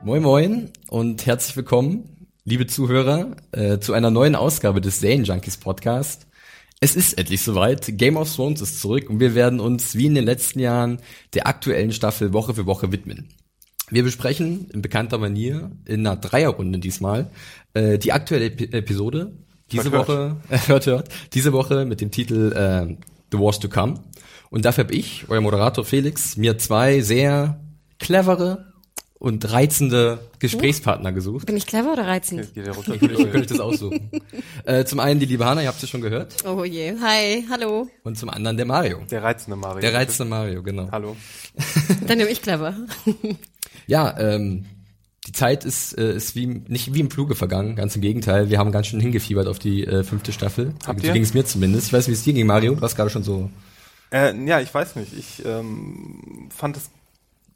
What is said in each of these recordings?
Moin Moin und herzlich willkommen, liebe Zuhörer, äh, zu einer neuen Ausgabe des Zane Junkies Podcast. Es ist endlich soweit. Game of Thrones ist zurück und wir werden uns wie in den letzten Jahren der aktuellen Staffel Woche für Woche widmen. Wir besprechen in bekannter Manier in einer Dreierrunde diesmal äh, die aktuelle Ep Episode. Diese Hört, Woche, äh, hört, hört, diese Woche mit dem Titel äh, The Wars to Come. Und dafür habe ich, euer Moderator Felix, mir zwei sehr clevere und reizende Gesprächspartner gesucht. Bin ich clever oder reizend? Geht der runter? Könnte ich, könnte ich das aussuchen. äh, zum einen die liebe Hanna, ihr habt sie schon gehört. Oh je. Hi, hallo. Und zum anderen der Mario. Der reizende Mario. Der reizende Mario, genau. Hallo. Dann nehme ich clever. Ja, ähm, die Zeit ist, äh, ist wie nicht wie im Fluge vergangen, ganz im Gegenteil. Wir haben ganz schön hingefiebert auf die äh, fünfte Staffel. Habt so ihr? ging es mir zumindest. Ich weiß, wie es dir ging, Mario. Du warst gerade schon so. Äh, ja, ich weiß nicht. Ich ähm, fand es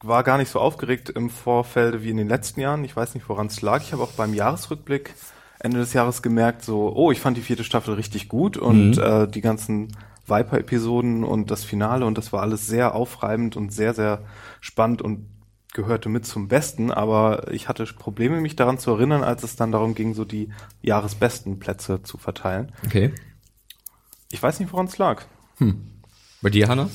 war gar nicht so aufgeregt im Vorfeld wie in den letzten Jahren. Ich weiß nicht, woran es lag. Ich habe auch beim Jahresrückblick Ende des Jahres gemerkt, so, oh, ich fand die vierte Staffel richtig gut und äh, die ganzen Viper-Episoden und das Finale und das war alles sehr aufreibend und sehr, sehr spannend und gehörte mit zum Besten, aber ich hatte Probleme, mich daran zu erinnern, als es dann darum ging, so die Jahresbesten Plätze zu verteilen. Okay. Ich weiß nicht, woran es lag. Bei dir, Hanna?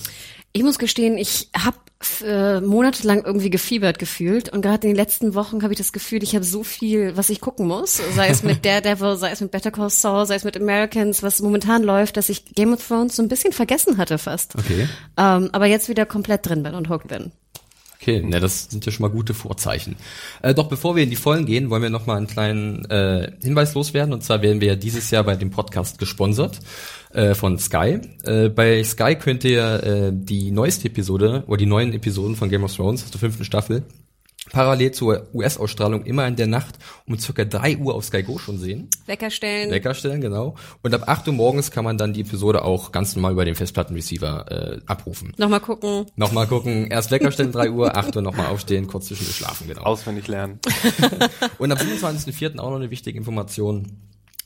Ich muss gestehen, ich habe äh, monatelang irgendwie gefiebert gefühlt und gerade in den letzten Wochen habe ich das Gefühl, ich habe so viel, was ich gucken muss, sei es mit Daredevil, sei es mit Better Call Saul, sei es mit Americans, was momentan läuft, dass ich Game of Thrones so ein bisschen vergessen hatte fast. Okay. Ähm, aber jetzt wieder komplett drin bin und hooked bin. Okay, na, das sind ja schon mal gute Vorzeichen. Äh, doch bevor wir in die Vollen gehen, wollen wir noch mal einen kleinen äh, Hinweis loswerden. Und zwar werden wir ja dieses Jahr bei dem Podcast gesponsert äh, von Sky. Äh, bei Sky könnt ihr äh, die neueste Episode oder die neuen Episoden von Game of Thrones aus der fünften Staffel parallel zur US-Ausstrahlung immer in der Nacht um circa 3 Uhr auf Sky Go schon sehen. Wecker stellen. Wecker stellen, genau. Und ab 8 Uhr morgens kann man dann die Episode auch ganz normal über den Festplattenreceiver äh, abrufen. Nochmal gucken. Nochmal gucken, erst Wecker stellen, 3 Uhr, 8 Uhr nochmal aufstehen, kurz zwischendurch schlafen, genau. Auswendig lernen. Und am 27.04. auch noch eine wichtige Information.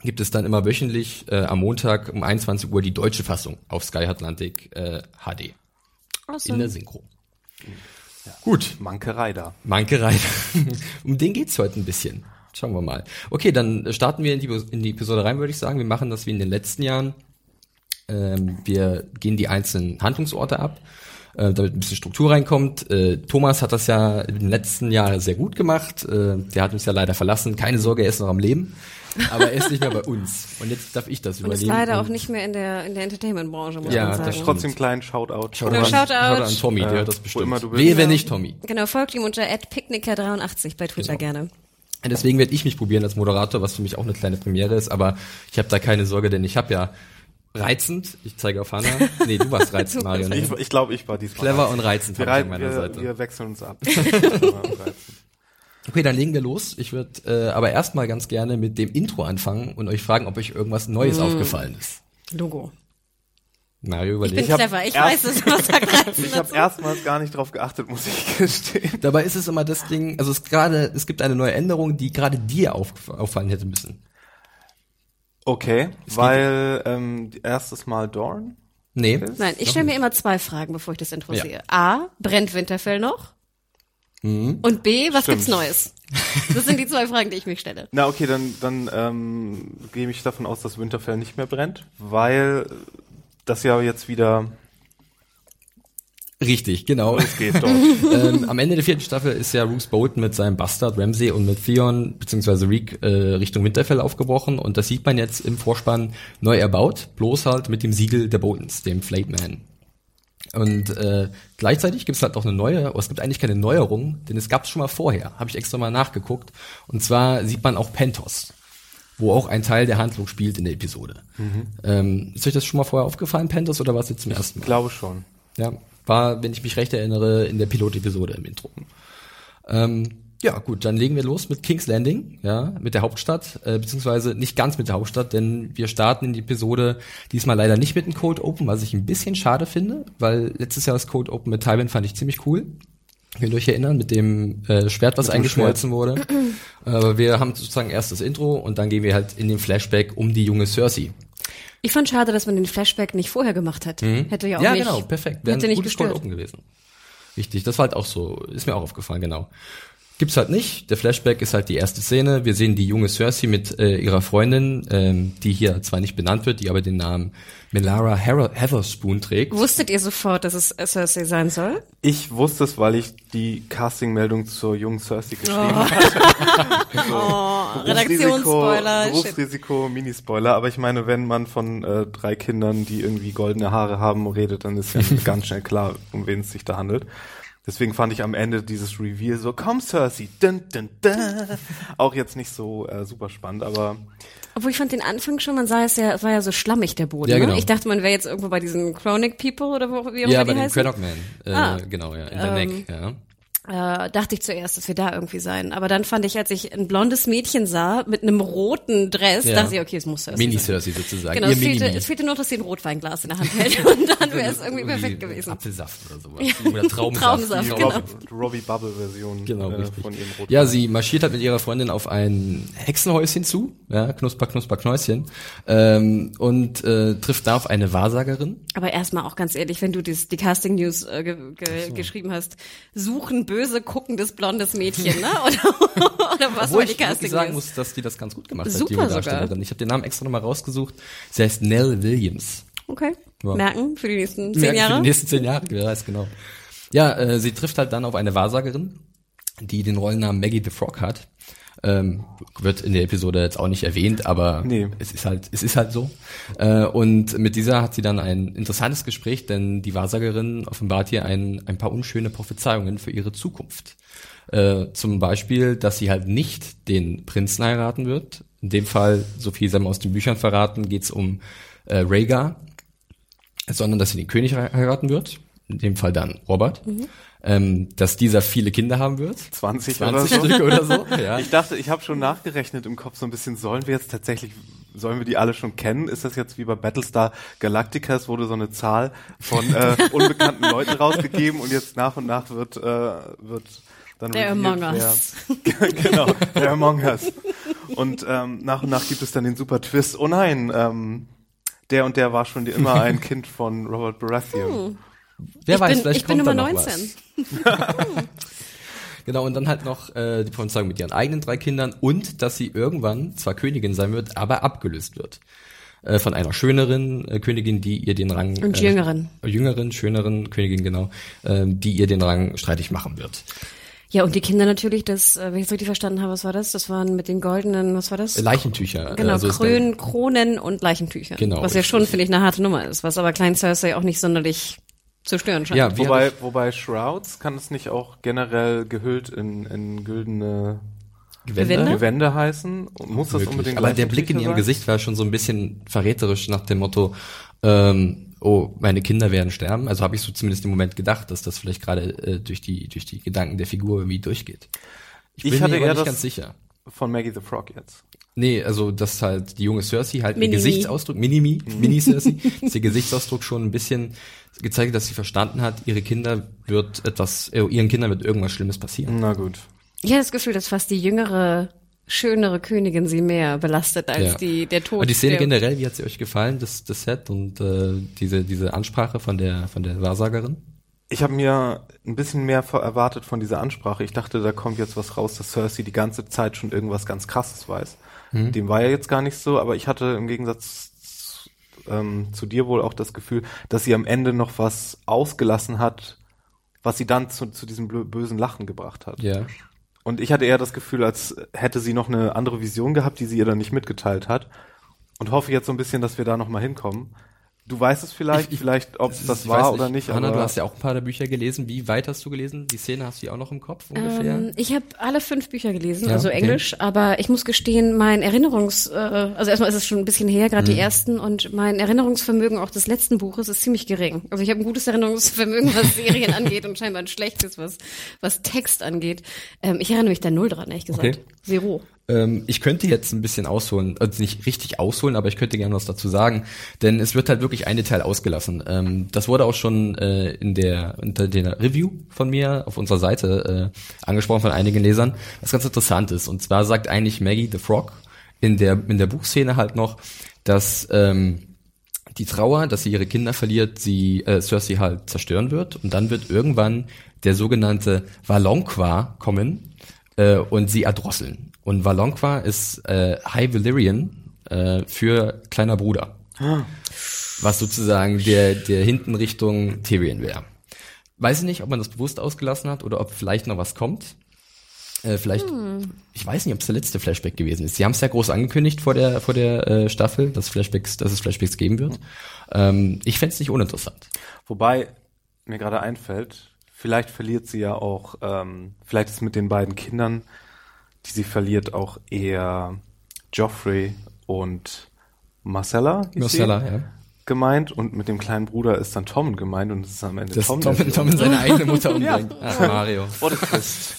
Gibt es dann immer wöchentlich äh, am Montag um 21 Uhr die deutsche Fassung auf Sky Atlantic äh, HD in Awesome. der Synchro. Gut, Mankerei da. Manke rein. um den geht's heute ein bisschen. Schauen wir mal. Okay, dann starten wir in die, in die Episode rein, würde ich sagen. Wir machen das wie in den letzten Jahren. Ähm, wir gehen die einzelnen Handlungsorte ab, äh, damit ein bisschen Struktur reinkommt. Äh, Thomas hat das ja im letzten Jahr sehr gut gemacht. Äh, der hat uns ja leider verlassen. Keine Sorge, er ist noch am Leben. Aber er ist nicht mehr bei uns. Und jetzt darf ich das Und ist übernehmen. leider auch nicht mehr in der, in der Entertainment-Branche, muss Ja, man das sagen. stimmt. Trotzdem kleinen Shoutout. Shoutout, Genau, an, Shoutout. Shoutout an Tommy, der hört das bestimmt. immer du bist. Wehe, wenn Genau. nicht Tommy. Genau, folgt ihm unter @picknicker83 bei Twitter gerne. Deswegen werde ich mich probieren als Moderator, was für mich auch eine kleine Premiere ist, aber ich habe da keine Sorge, denn ich habe ja reizend, ich zeige auf Hanna, nee, du warst reizend, Mario. Ne? Ich, ich glaube, ich war diesmal. Clever und reizend wir, rei- an meiner wir, Seite. wir wechseln uns ab. Okay, dann legen wir los. Ich würde äh, aber erstmal ganz gerne mit dem Intro anfangen und euch fragen, ob euch irgendwas Neues aufgefallen ist. Logo. Mario, Ich bin überlegt. clever, ich weiß es, was sagt ich habe erstmals gar nicht drauf geachtet, muss ich gestehen. Dabei ist es immer das Ding, also es gerade, es gibt eine neue Änderung, die gerade dir auf, auffallen hätte müssen. Okay, weil ähm, erstes Mal Dorn. Nee. Nein, ich stelle mir immer zwei Fragen, bevor ich das Intro Ja. sehe. A, brennt Winterfell noch? Mhm. Und B, was Stimmt. gibt's Neues? Das sind die zwei Fragen, die ich mich stelle. Na okay, dann, dann ähm, gehe ich davon aus, dass Winterfell nicht mehr brennt, weil das ja jetzt wieder Richtig, genau. geht dort. ähm, am Ende der vierten Staffel ist ja Bruce Bolton mit seinem Bastard Ramsey und mit Theon bzw. Reek äh, Richtung Winterfell aufgebrochen und das sieht man jetzt im Vorspann neu erbaut, bloß halt mit dem Siegel der Boltons, dem Man. Und äh, gleichzeitig gibt es halt noch eine neue, aber es gibt eigentlich keine Neuerung, denn es gab es schon mal vorher, habe ich extra mal nachgeguckt. Und zwar sieht man auch Pentos. wo auch ein Teil der Handlung spielt in der Episode. Ähm, ist euch das schon mal vorher aufgefallen, Panthers, oder war es jetzt zum ersten Mal? Ich glaube schon. Ja, war, wenn ich mich recht erinnere, in der Pilotepisode im Intro. Ähm, ja, gut, dann legen wir los mit King's Landing, ja, mit der Hauptstadt, äh, beziehungsweise nicht ganz mit der Hauptstadt, denn wir starten in die Episode diesmal leider nicht mit dem Code Open, was ich ein bisschen schade finde, weil letztes Jahr das Code Open mit Tywin fand ich ziemlich cool. Könnt ihr euch erinnern, mit dem äh, Schwert, was eingeschmolzen wurde. Aber wir haben sozusagen erst das Intro und dann gehen wir halt in den Flashback um die junge Cersei. Ich fand schade, dass man den Flashback nicht vorher gemacht hat. Hätte ja auch Mhm. ja, nicht. genau, perfekt. Wäre ein nicht gutes. Open gewesen. Richtig, das war halt auch so, ist mir auch aufgefallen, genau. Gibt's halt nicht. Der Flashback ist halt die erste Szene. Wir sehen die junge Cersei mit äh, ihrer Freundin, ähm, die hier zwar nicht benannt wird, die aber den Namen Melara Her- Heatherspoon trägt. Wusstet ihr sofort, dass es Cersei sein soll? Ich wusste es, weil ich die Castingmeldung zur jungen Cersei geschrieben Oh. habe. Oh, Redaktionsspoiler. Berufsrisiko, Minispoiler. Aber ich meine, wenn man von äh, drei Kindern, die irgendwie goldene Haare haben, redet, dann ist ja ganz schnell klar, um wen es sich da handelt. Deswegen fand ich am Ende dieses Reveal so, komm Cersei, dun, dun, dun. auch jetzt nicht so äh, super spannend, aber Obwohl ich fand den Anfang schon, man sah es ja, es war ja so schlammig, der Boden. Ja, genau. ne? Ich dachte, man wäre jetzt irgendwo bei diesen Chronic People oder wo, wie auch Ja, immer bei die dem heißen. Craddock Man. Äh, Ah. Genau, ja, in der Ähm, Neck, ja. Äh, dachte ich zuerst, dass wir da irgendwie sein. Aber dann fand ich, als ich ein blondes Mädchen sah mit einem roten Dress, Ja. dachte ich, okay, es muss Cersei Mini sein. Cersei sozusagen. Genau, Ihr es fehlte, es fehlte nur, dass sie ein Rotweinglas in der Hand hält und dann wäre es irgendwie perfekt gewesen. Apfelsaft oder sowas. Oder Traubensaft. Traubensaft, genau. Rob- Robbie Bubble Version Genau, äh, richtig. von ihrem Rotwein. Ja, sie marschiert halt mit ihrer Freundin auf ein Hexenhäuschen zu, ja, Knusper, Knusper, Knäuschen, ähm, und äh, trifft da auf eine Wahrsagerin. Aber erstmal auch ganz ehrlich, wenn du dies, die Casting News äh, ge ge geschrieben hast, suchen böse guckendes blondes Mädchen, ne? Oder, oder was Wo war ich die Casting sagen News? muss, dass die das ganz gut gemacht hat, Super die. Darstellerin. Ich habe den Namen extra nochmal rausgesucht. Sie heißt Nell Williams. Okay. Ja. Merken für die nächsten zehn Merken Für Jahre. die nächsten zehn Jahre, wer weiß genau. Ja, äh, sie trifft halt dann auf eine Wahrsagerin, die den Rollennamen Maggie the Frog hat. Ähm, wird in der Episode jetzt auch nicht erwähnt, aber Nee. es ist halt, es ist halt so. Äh, und mit dieser hat sie dann ein interessantes Gespräch, denn die Wahrsagerin offenbart hier ein, ein paar unschöne Prophezeiungen für ihre Zukunft. Äh, zum Beispiel, dass sie halt nicht den Prinzen heiraten wird. In dem Fall, so viel sei mal aus den Büchern verraten, geht's um äh, Rhaegar, sondern dass sie den König he- heiraten wird, in dem Fall dann Robert, ähm, dass dieser viele Kinder haben wird, 20, 20 oder so. Oder so. Ja. Ich dachte, ich habe schon nachgerechnet im Kopf so ein bisschen, sollen wir jetzt tatsächlich, sollen wir die alle schon kennen? Ist das jetzt wie bei Battlestar Galactica, es wurde so eine Zahl von äh, unbekannten Leuten rausgegeben und jetzt nach und nach wird, äh, wird dann Der Among Us. genau, der Among Us. Und ähm, nach und nach gibt es dann den super Twist, oh nein, ähm, der und der war schon immer ein Kind von Robert Baratheon. Wer ich weiß, bin, vielleicht ich bin kommt da Nummer noch 19. Was. Genau, und dann halt noch äh, die Prophezeiung mit ihren eigenen drei Kindern und dass sie irgendwann zwar Königin sein wird, aber abgelöst wird. Äh, von einer schöneren äh, Königin, die ihr den Rang... Und äh, jüngeren. Jüngeren, schöneren Königin, genau, ähm, die ihr den Rang streitig machen wird. Ja, und die Kinder natürlich, das, äh, wenn ich es richtig verstanden habe, was war das? Das waren mit den goldenen, was war das? Äh, Leichentücher. Genau, also Krön, Kronen und Leichentücher. Genau, Was ja schon, finde ich, eine harte Nummer ist, was aber Klein Cersei auch nicht sonderlich zu stören scheint. Ja, Wobei, wobei Shrouds kann es nicht auch generell gehüllt in, in güldene Gewänder? Gewände heißen? Muss das möglich. unbedingt Aber der Blick in ihrem sein? Gesicht war schon so ein bisschen verräterisch nach dem Motto, ähm, oh, meine Kinder werden sterben. Also habe ich so zumindest im Moment gedacht, dass das vielleicht gerade äh, durch die durch die Gedanken der Figur irgendwie durchgeht. Ich Ich bin hatte mir aber eher nicht das- ganz sicher. Von Maggie the Frog jetzt. Nee, also dass halt die junge Cersei halt ihr Mini-Mi. Gesichtsausdruck, Mini-Mi, Mini-Cersei, dass ihr Gesichtsausdruck schon ein bisschen gezeigt hat, dass sie verstanden hat, ihre Kinder wird etwas, äh, ihren Kindern wird irgendwas Schlimmes passieren. Na gut. Ich hatte das Gefühl, dass fast die jüngere, schönere Königin sie mehr belastet als Ja. die, der Tod. Und die Szene generell, wie hat sie euch gefallen, das, das Set und äh, diese, diese Ansprache von der, von der Wahrsagerin? Ich habe mir ein bisschen mehr erwartet von dieser Ansprache. Ich dachte, da kommt jetzt was raus, dass Cersei die ganze Zeit schon irgendwas ganz Krasses weiß. Mhm. Dem war ja jetzt gar nicht so, aber ich hatte im Gegensatz zu, ähm, zu dir wohl auch das Gefühl, dass sie am Ende noch was ausgelassen hat, was sie dann zu, zu diesem bösen Lachen gebracht hat. Ja. Und ich hatte eher das Gefühl, als hätte sie noch eine andere Vision gehabt, die sie ihr dann nicht mitgeteilt hat. Und hoffe jetzt so ein bisschen, dass wir da noch mal hinkommen. Du weißt es vielleicht, Ich- ich- vielleicht, ob es das war weiß oder nicht. Hanna, aber du hast ja auch ein paar der Bücher gelesen. Wie weit hast du gelesen? Die Szene hast du ja auch noch im Kopf ungefähr? Ähm, ich habe alle fünf Bücher gelesen, Ja, also okay. Englisch, aber ich muss gestehen, mein Erinnerungs, äh, also erstmal ist es schon ein bisschen her, gerade Mhm. die ersten, und mein Erinnerungsvermögen auch des letzten Buches ist ziemlich gering. Also ich habe ein gutes Erinnerungsvermögen, was Serien angeht und scheinbar ein schlechtes, was, was Text angeht. Ähm, ich erinnere mich da null dran, ehrlich gesagt. Okay. Zero. Ähm, ich könnte jetzt ein bisschen ausholen, also nicht richtig ausholen, aber ich könnte gerne was dazu sagen, denn es wird halt wirklich ein Detail ausgelassen. Ähm, das wurde auch schon äh, in der unter der Review von mir auf unserer Seite äh, angesprochen von einigen Lesern, was ganz interessant ist. Und zwar sagt eigentlich Maggie the Frog in der in der Buchszene halt noch, dass ähm, die Trauer, dass sie ihre Kinder verliert, sie äh, Cersei halt zerstören wird und dann wird irgendwann der sogenannte Valonqua kommen äh, und sie erdrosseln. Und Valonqua ist äh, High Valyrian äh, für kleiner Bruder, was sozusagen der der hinten Richtung Tyrion wäre. Weiß ich nicht, ob man das bewusst ausgelassen hat oder ob vielleicht noch was kommt. Äh, vielleicht, ich weiß nicht, ob es der letzte Flashback gewesen ist. Sie haben es ja groß angekündigt vor der vor der äh, Staffel, dass Flashbacks, dass es Flashbacks geben wird. Ähm, ich fänd's nicht uninteressant. Wobei mir gerade einfällt, vielleicht verliert sie ja auch, ähm, vielleicht ist mit den beiden Kindern, die sie verliert, auch eher Joffrey und Marcella, Marcella, ja. gemeint und mit dem kleinen Bruder ist dann Tom gemeint und es ist am Ende Dass Tom. Tom, Tom, in seine eigene Mutter umbringt. Ach, Mario. What a twist.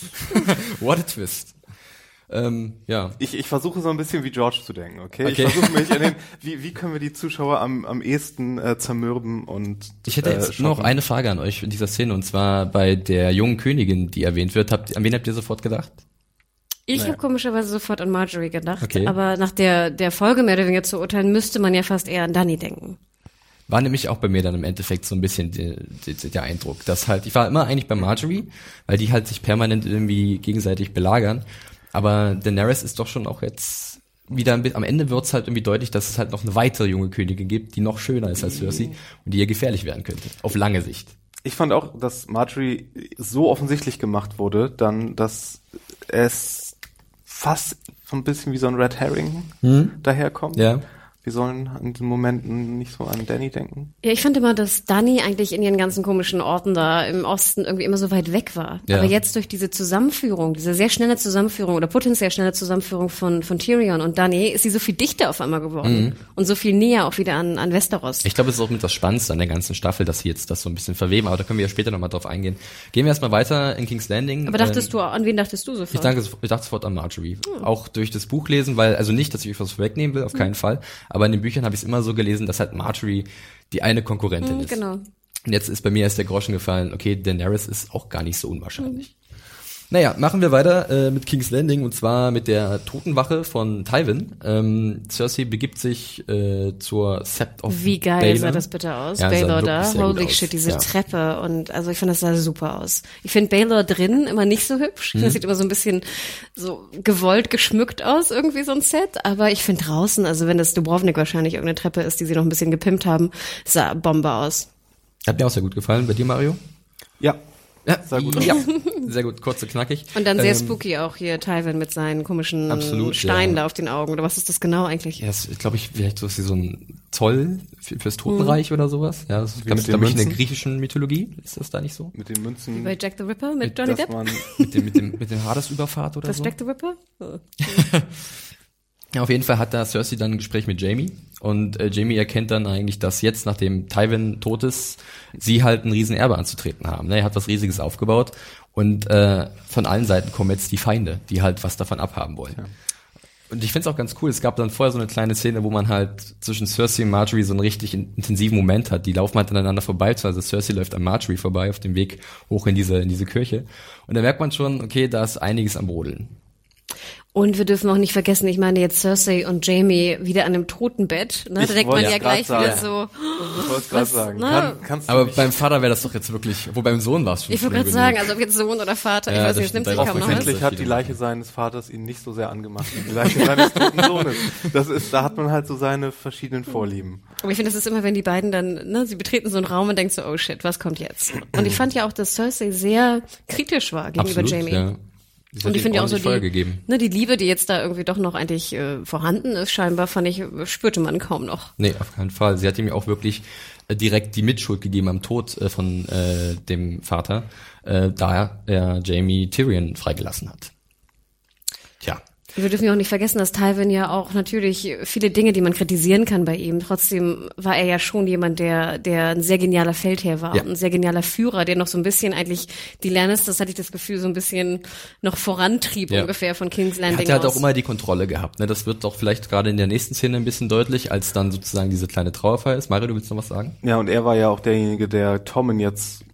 What a twist. Ähm, ja. Ich, ich versuche so ein bisschen wie George zu denken, okay? Okay. Ich versuche mich an den, wie, wie können wir die Zuschauer am, am ehesten äh, zermürben und Ich hätte jetzt äh, noch eine Frage an euch in dieser Szene und zwar bei der jungen Königin, die erwähnt wird. Habt, an wen habt ihr sofort gedacht? Ich habe komischerweise sofort an Marjorie gedacht, Okay. aber nach der, der Folge mehr oder weniger zu urteilen, müsste man ja fast eher an Danny denken. War nämlich auch bei mir dann im Endeffekt so ein bisschen die, die, der Eindruck, dass halt, ich war immer eigentlich bei Marjorie, weil die halt sich permanent irgendwie gegenseitig belagern, aber Daenerys ist doch schon auch jetzt wieder ein bisschen, am Ende wird's halt irgendwie deutlich, dass es halt noch eine weitere junge Königin gibt, die noch schöner ist als Cersei und die ihr gefährlich werden könnte, auf lange Sicht. Ich fand auch, dass Marjorie so offensichtlich gemacht wurde, dann, dass es fast so ein bisschen wie so ein Red Herring daherkommt. Ja. Wir sollen in den Momenten nicht so an Danny denken. Ja, ich fand immer, dass Dani eigentlich in ihren ganzen komischen Orten da im Osten irgendwie immer so weit weg war. Ja. Aber jetzt durch diese Zusammenführung, diese sehr schnelle Zusammenführung oder potenziell schnelle Zusammenführung von, von Tyrion und Dani, ist sie so viel dichter auf einmal geworden. Und so viel näher auch wieder an, an Westeros. Ich glaube, es ist auch mit das Spannendste an der ganzen Staffel, dass sie jetzt das so ein bisschen verweben, aber da können wir ja später nochmal drauf eingehen. Gehen wir erstmal weiter in King's Landing. Aber dachtest Ähm, du, an wen dachtest du sofort? Ich danke, ich dachte sofort an Marjorie. Auch durch das Buch lesen, weil, also nicht, dass ich euch was vorwegnehmen will, auf keinen Fall, aber in den Büchern habe ich es immer so gelesen, dass halt Marjorie die eine Konkurrentin ist. genau. Und jetzt ist bei mir erst der Groschen gefallen, okay, Daenerys ist auch gar nicht so unwahrscheinlich. Naja, machen wir weiter äh, mit King's Landing und zwar mit der Totenwache von Tywin. Ähm, Cersei begibt sich äh, zur Sept of Wie geil Baelor. sah das bitte aus? Ja, Baylor da. Holy aus. shit, diese Ja. Treppe und also ich fand das sah super aus. Ich finde Baylor drin immer nicht so hübsch. Mhm. Das sieht immer so ein bisschen so gewollt geschmückt aus, irgendwie so ein Set. Aber ich finde draußen, also wenn das Dubrovnik wahrscheinlich irgendeine Treppe ist, die sie noch ein bisschen gepimpt haben, sah Bombe aus. Hat mir auch sehr gut gefallen. Bei dir, Mario? Ja. Ja, Sah gut aus. ja. Sehr gut, kurz und knackig. Und dann sehr Ähm, spooky auch hier Tywin mit seinen komischen Absolut, Steinen ja. da auf den Augen. Oder was ist das genau eigentlich? Ja, das glaube ich, vielleicht so, wie so ein Zoll für, fürs Totenreich oder sowas. Ja, das ist, Wie glaube glaub ich, in der Münzen? griechischen Mythologie. Ist das da nicht so? Mit den Münzen, Bei Jack the Ripper mit, Mit- Johnny Depp? man Mit dem, mit dem, mit dem Hades-Überfahrt oder Was so? Jack the Ripper? Oh. Ja, auf jeden Fall hat da Cersei dann ein Gespräch mit Jamie und äh, Jamie erkennt dann eigentlich, dass jetzt, nachdem Tywin tot ist, sie halt ein Riesenerbe anzutreten haben. Ne? Er hat was Riesiges aufgebaut und äh, von allen Seiten kommen jetzt die Feinde, die halt was davon abhaben wollen. Und ich find's auch ganz cool, es gab dann vorher so eine kleine Szene, wo man halt zwischen Cersei und Marjorie so einen richtig in- intensiven Moment hat. Die laufen halt aneinander vorbei, also Cersei läuft an Marjorie vorbei auf dem Weg hoch in diese, in diese Kirche. Und da merkt man schon, okay, da ist einiges am Brodeln. Und wir dürfen auch nicht vergessen, ich meine jetzt Cersei und Jamie wieder an einem Totenbett. Ne? Da denkt man ja grad gleich wieder sagen. so. ich wollte es gerade Was? sagen. Na? Kann, kannst du Aber nicht- beim Vater wäre das doch jetzt wirklich, wo beim Sohn war es schon Ich wollte gerade sagen, also ob jetzt Sohn oder Vater, Ja, ich weiß nicht, es nimmt stimmt, sich kaum noch. Offensichtlich hat die Leiche seines Vaters ihn nicht so sehr angemacht wie die Leiche seines toten Sohnes. Das ist, da hat man halt so seine verschiedenen Vorlieben. Aber ich finde, das ist immer, wenn die beiden dann, ne, sie betreten so einen Raum und denken so, oh shit, was kommt jetzt? Und ich fand ja auch, dass Cersei sehr kritisch war gegenüber Absolut, Jamie. ja. Das Und ich finde ja auch so die, gegeben. ne, die Liebe, die jetzt da irgendwie doch noch eigentlich äh, vorhanden ist, scheinbar, fand ich, spürte man kaum noch. Nee, auf keinen Fall. Sie hat ihm ja auch wirklich äh, direkt die Mitschuld gegeben am Tod äh, von äh, dem Vater, äh, da er Jamie Tyrion freigelassen hat. Tja. Wir dürfen ja auch nicht vergessen, dass Tywin ja auch natürlich viele Dinge, die man kritisieren kann bei ihm, trotzdem war er ja schon jemand, der, der ein sehr genialer Feldherr war, Ja. ein sehr genialer Führer, der noch so ein bisschen eigentlich die Lannisters, hatte ich das Gefühl, so ein bisschen noch vorantrieb Ja. ungefähr von King's Er Landing hat halt auch immer die Kontrolle gehabt. Ne? Das wird doch vielleicht gerade in der nächsten Szene ein bisschen deutlich, als dann sozusagen diese kleine Trauerfeier ist. Mario, du willst noch was sagen? Ja, und er war ja auch derjenige, der Tommen jetzt